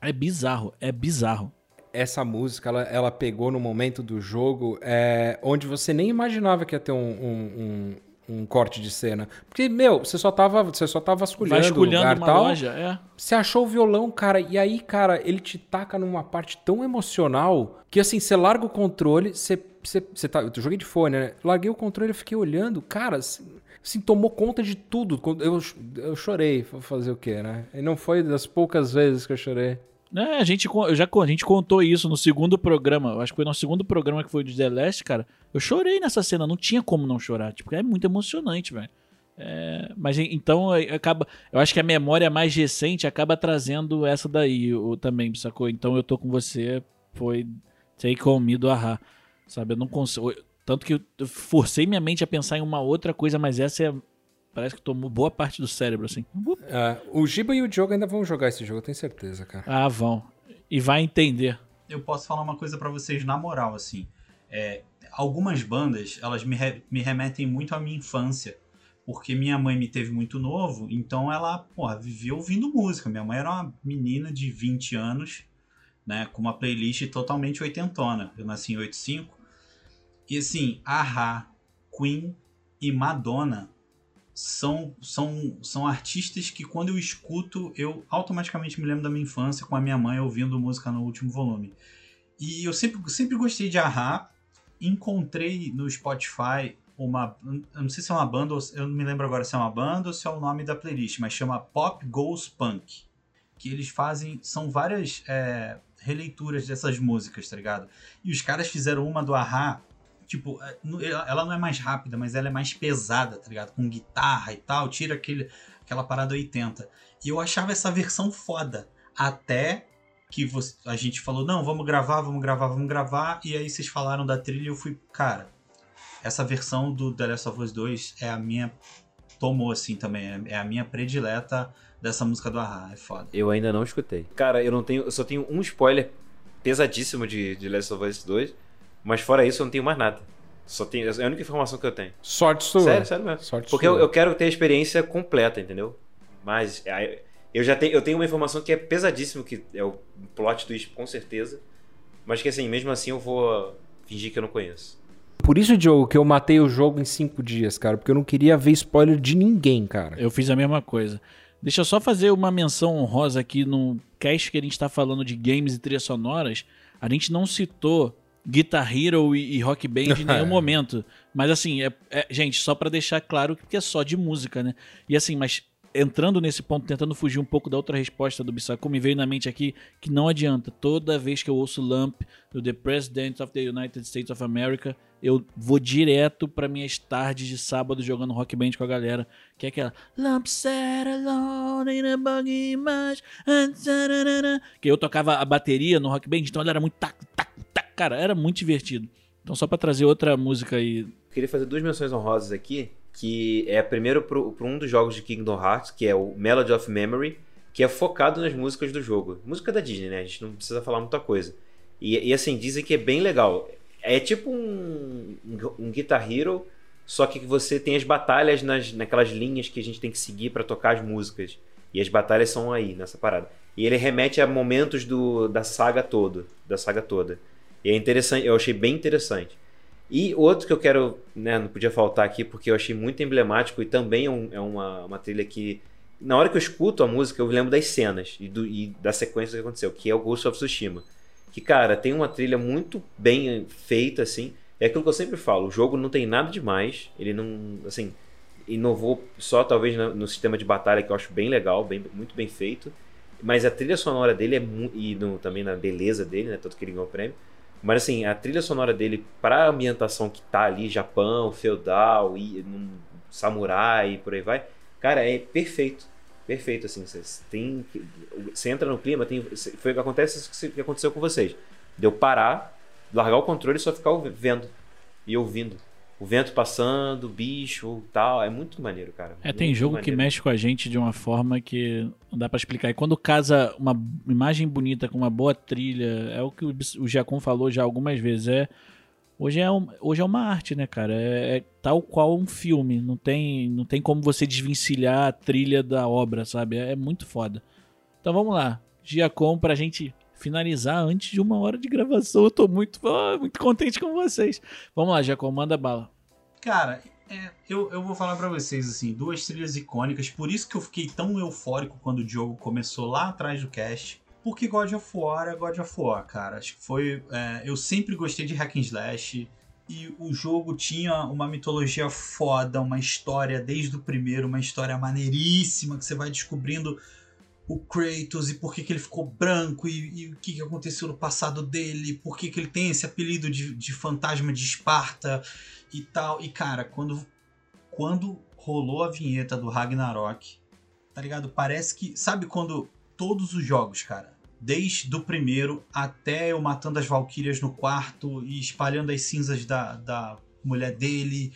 É bizarro, é bizarro. Essa música, ela, ela pegou no momento do jogo é, onde você nem imaginava que ia ter um, um, um- corte de cena. Porque, meu, você só tava, você só tava vasculhando, Vasculhando o lugar uma tal. loja, é. Você achou o violão, cara, e aí, cara, ele te taca numa parte tão emocional que assim, você larga o controle, você, você, você tá, eu joguei de fone, né? Larguei o controle e fiquei olhando, cara, assim, assim, tomou conta de tudo. Eu, eu chorei, vou fazer o quê, né? E não foi das poucas vezes que eu chorei. É, a gente, já, a gente contou isso no segundo programa. Acho que foi no segundo programa que foi de The Last, cara. Eu chorei nessa cena, não tinha como não chorar. Tipo, é muito emocionante, velho. É, mas en- então é, acaba. Eu acho que a memória mais recente acaba trazendo essa daí o, também, sacou? Então eu tô com você. Foi Take On Me do Ahá. Sabe? Eu não consigo. Tanto que eu forcei minha mente a pensar em uma outra coisa, mas essa é. Parece que tomou boa parte do cérebro, assim. É, o Giba e o Diogo ainda vão jogar esse jogo, eu tenho certeza, cara. Ah, vão. E vai entender. eu posso falar uma coisa pra vocês na moral, assim. É, algumas bandas, elas me, re- me remetem muito à minha infância. Porque minha mãe me teve muito novo, então ela, porra, vivia ouvindo música. Minha mãe era uma menina de 20 anos, né, com uma playlist totalmente oitentona. Eu nasci em 85. E assim, Ahá, Queen e Madonna são, são, são artistas que quando eu escuto, eu automaticamente me lembro da minha infância com a minha mãe ouvindo música no último volume. E eu sempre, sempre gostei de Ahá. Encontrei no Spotify uma. Eu não sei se é uma banda, eu não me lembro agora se é uma banda ou se é o nome da playlist, mas chama Pop Goes Punk. Que eles fazem. São várias é, releituras dessas músicas, tá ligado? E os caras fizeram uma do Ahá. Tipo, é, ela não é mais rápida, mas ela é mais pesada, tá ligado? Com guitarra e tal, tira aquele, aquela parada 80. E eu achava essa versão foda. Até que você- a gente falou, não, vamos gravar, vamos gravar, vamos gravar. E aí vocês falaram da trilha e eu fui, cara, essa versão do The Last of Us 2 é a minha. Tomou assim também, é- é a minha predileta dessa música do Ahá, é foda. Eu ainda não escutei. Cara, eu não tenho. Eu só tenho um spoiler pesadíssimo de, de Last of Us 2. Mas fora isso, eu não tenho mais nada. Só tenho. É a única informação que eu tenho. Sorte sua. Sério, sério mesmo. Sorte Porque sua. eu, eu quero ter a experiência completa, entendeu? Mas aí, eu já tenho, eu tenho uma informação que é pesadíssimo, que é o plot twist com certeza. Mas que assim, mesmo assim eu vou fingir que eu não conheço. Por isso, Diogo, que eu matei o jogo em cinco dias, cara. Porque eu não queria ver spoiler de ninguém, cara. Eu fiz a mesma coisa. Deixa eu só fazer uma menção honrosa aqui no cast que a gente tá falando de games e trilhas sonoras. A gente não citou Guitar Hero e, e Rock Band em nenhum momento. Mas assim, é, é- gente, só pra deixar claro que é só de música, né? E assim, mas entrando nesse ponto, tentando fugir um pouco da outra resposta do Bissaco, me veio na mente aqui que não adianta. Toda vez que eu ouço Lump do The President of the United States of America, eu vou direto para minhas tardes de sábado jogando Rock Band com a galera, que é aquela Lump sat alone in a buggy much, que eu tocava a bateria no Rock Band, então ela era muito tac, tac, cara, era muito divertido. Então só para trazer outra música aí, Queria fazer duas menções honrosas aqui, que é primeiro pro um dos jogos de Kingdom Hearts, que é o Melody of Memory, que é focado nas músicas do jogo. Música da Disney, né? A gente não precisa falar muita coisa. E, e, assim, dizem que é bem legal. É tipo um, um, Guitar Hero, só que você tem as batalhas nas, naquelas linhas que a gente tem que seguir pra tocar as músicas. E as batalhas são aí, nessa parada. E ele remete a momentos do, da saga todo, da saga toda. E é interessante, eu achei bem interessante. E outro que eu quero, né, não podia faltar aqui porque eu achei muito emblemático e também é, um- é uma, uma trilha que na hora que eu escuto a música, eu lembro das cenas e, do, e da sequência que aconteceu, que é o Ghost of Tsushima. Que, cara, tem uma trilha muito bem feita, assim. É aquilo que eu sempre falo, o jogo não tem nada demais, ele não, assim, inovou só talvez no, no sistema de batalha, que eu acho bem legal, bem, muito bem feito. Mas a trilha sonora dele é e no- também na beleza dele, né? Tanto que ele ganhou o prêmio. Mas assim, a trilha sonora dele pra ambientação que tá ali, Japão, feudal, e num samurai e por aí vai, cara, é perfeito. Perfeito, assim. Você tem. Você entra no clima, tem, foi o que acontece que aconteceu com vocês. Deu parar, largar o controle e só ficar vendo e ouvindo. O vento passando, bicho tal. É muito maneiro, cara. É, tem Muito jogo que maneiro. mexe com a gente de uma forma que não dá pra explicar. E quando casa uma imagem bonita com uma boa trilha, é o que o o Giacom falou já algumas vezes, é hoje é, um- hoje é uma arte, né, cara? É, é tal qual um filme, não tem não tem como você desvencilhar a trilha da obra, sabe? É, é muito foda. Então vamos lá, Giacom pra gente finalizar antes de uma hora de gravação. Eu tô muito ah, muito contente com vocês. Vamos lá, Giacom, manda bala. Cara, é, eu, eu vou falar pra vocês, assim, duas trilhas icônicas. Por isso que eu fiquei tão eufórico quando o Diogo começou lá atrás do cast. Porque God of War é God of War, cara. Acho que foi. é, eu sempre gostei de hack and slash. E o jogo tinha uma mitologia foda, uma história desde o primeiro, uma história maneiríssima que você vai descobrindo o Kratos e por que, que ele ficou branco e, e o que, que aconteceu no passado dele, por que, que ele tem esse apelido de, de fantasma de Esparta e tal. E cara, quando, quando rolou a vinheta do Ragnarok, tá ligado? Parece que. Sabe quando todos os jogos, cara, desde o primeiro até eu matando as Valkyrias no quarto e espalhando as cinzas da, da mulher dele,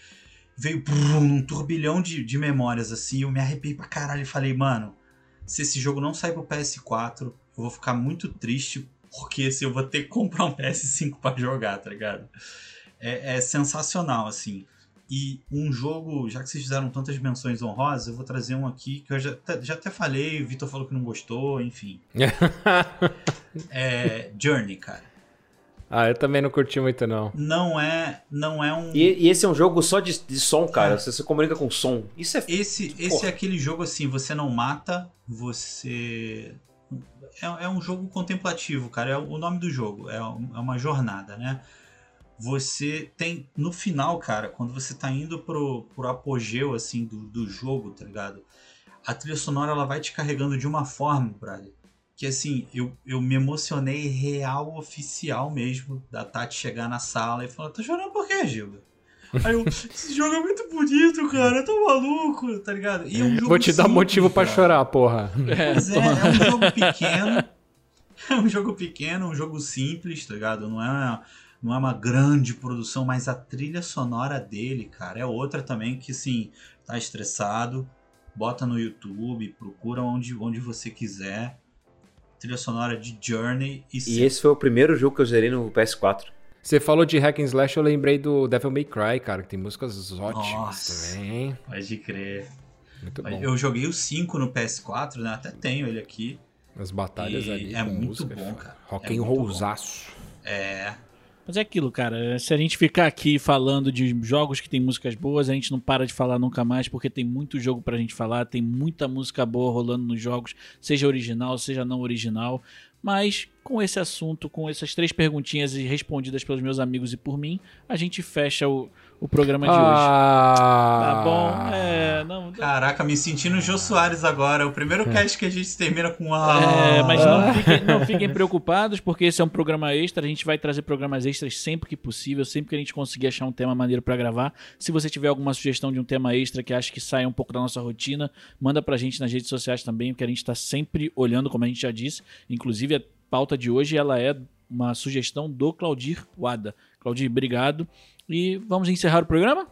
veio brum, um turbilhão de, de memórias assim. Eu me arrepiei pra caralho e falei, mano, se esse jogo não sair pro PS4, eu vou ficar muito triste. Porque assim, eu vou ter que comprar um PS5 pra jogar, tá ligado? é, é sensacional, assim. E um jogo, já que vocês fizeram tantas menções honrosas, eu vou trazer um aqui que eu já, até- já até falei, o Vitor falou que não gostou, enfim. É Journey, cara. Ah, eu também não curti muito, não. Não é, não é um. E, e esse é um jogo só de, de som, cara. Você se comunica com som. Isso é. Esse, esse é aquele jogo assim, você não mata, você. É, é um jogo contemplativo, cara. É o nome do jogo. É, um- é uma jornada, né? Você tem. No final, cara, quando você tá indo pro, pro apogeu, assim, do, do jogo, tá ligado? A trilha sonora ela vai te carregando de uma forma, brother. Que assim, eu, eu me emocionei real oficial mesmo da Tati chegar na sala e falar: Tá chorando por quê, Gilda? Aí eu, esse jogo é muito bonito, cara, eu tô maluco, tá ligado? E é um jogo Vou te dar simples, motivo pra cara. chorar, porra. Pois é, é um jogo pequeno. É um jogo pequeno, um jogo simples, tá ligado? Não é, não é uma grande produção, mas a trilha sonora dele, cara, é outra também que, assim, tá estressado, bota no YouTube, procura onde, onde você quiser. Trilha sonora de Journey e, E esse foi o primeiro jogo que eu zerei no PS4. Você falou de hack and slash, eu lembrei do Devil May Cry, cara, que tem músicas ótimas Nossa. também. Pode crer. Muito bom. Eu joguei o 5 no PS4, né? Até tenho ele aqui. As batalhas E ali é com muito música. bom, cara. Rock É and rollzaço. É. Mas é aquilo, cara. Se a gente ficar aqui falando de jogos que tem músicas boas, a gente não para de falar nunca mais, porque tem muito jogo pra gente falar, tem muita música boa rolando nos jogos, seja original, seja não original. Mas com esse assunto, com essas três perguntinhas respondidas pelos meus amigos e por mim, a gente fecha o, o programa de hoje. Ah, Tá bom? É, não. Caraca, me sentindo o Jô Soares agora. O primeiro cast que a gente termina com ah. É, mas não fiquem, não fiquem preocupados, porque esse é um programa extra. A gente vai trazer programas extras sempre que possível, sempre que a gente conseguir achar um tema maneiro pra gravar. Se você tiver alguma sugestão de um tema extra que acha que sai um pouco da nossa rotina, manda pra gente nas redes sociais também, porque a gente tá sempre olhando, como a gente já disse. Inclusive, a pauta de hoje ela é uma sugestão do Claudir Wada. Claudir, obrigado. E vamos encerrar o programa?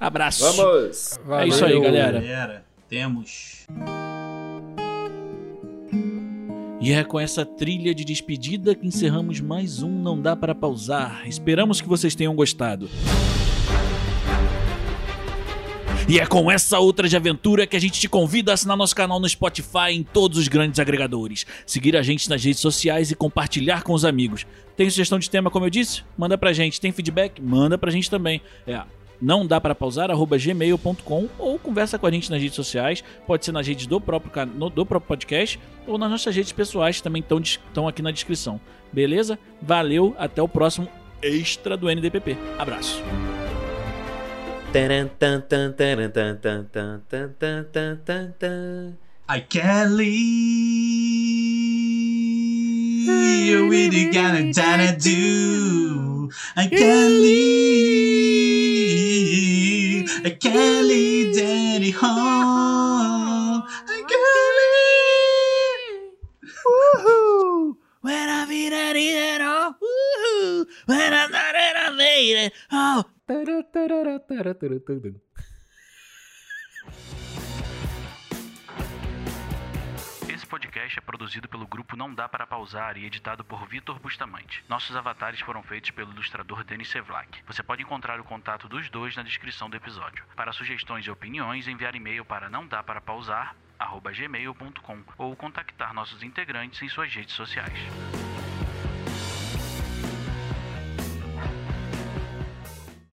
Abraço! Vamos! É isso aí, Valeu. galera. Galera, temos. E é com essa trilha de despedida que encerramos mais um Não Dá Para Pausar. Esperamos que vocês tenham gostado. E é com essa outra de aventura que a gente te convida a assinar nosso canal no Spotify em todos os grandes agregadores, seguir a gente nas redes sociais e compartilhar com os amigos. Tem sugestão de tema, como eu disse? Manda pra gente. Tem feedback? Manda pra gente também. É não dá para pausar, arroba gmail.com ou conversa com a gente nas redes sociais, pode ser nas redes do próprio, can- do próprio podcast ou nas nossas redes pessoais também estão aqui na descrição. Beleza? Valeu, até o próximo extra do NDPP. Abraço. I can't leave. What you gonna, do? I can't leave. I can't leave daddy home. I can't leave. Woohoo! When I be that it all. Woohoo! When I'm not it, I made it. Oh. Esse podcast é produzido pelo grupo Não Dá Para Pausar e editado por Vitor Bustamante. Nossos avatares foram feitos pelo ilustrador Denis Sevlak. Você pode encontrar o contato dos dois na descrição do episódio. Para sugestões e opiniões, enviar e-mail para não dá para pausar arroba gmail.com ou contactar nossos integrantes em suas redes sociais.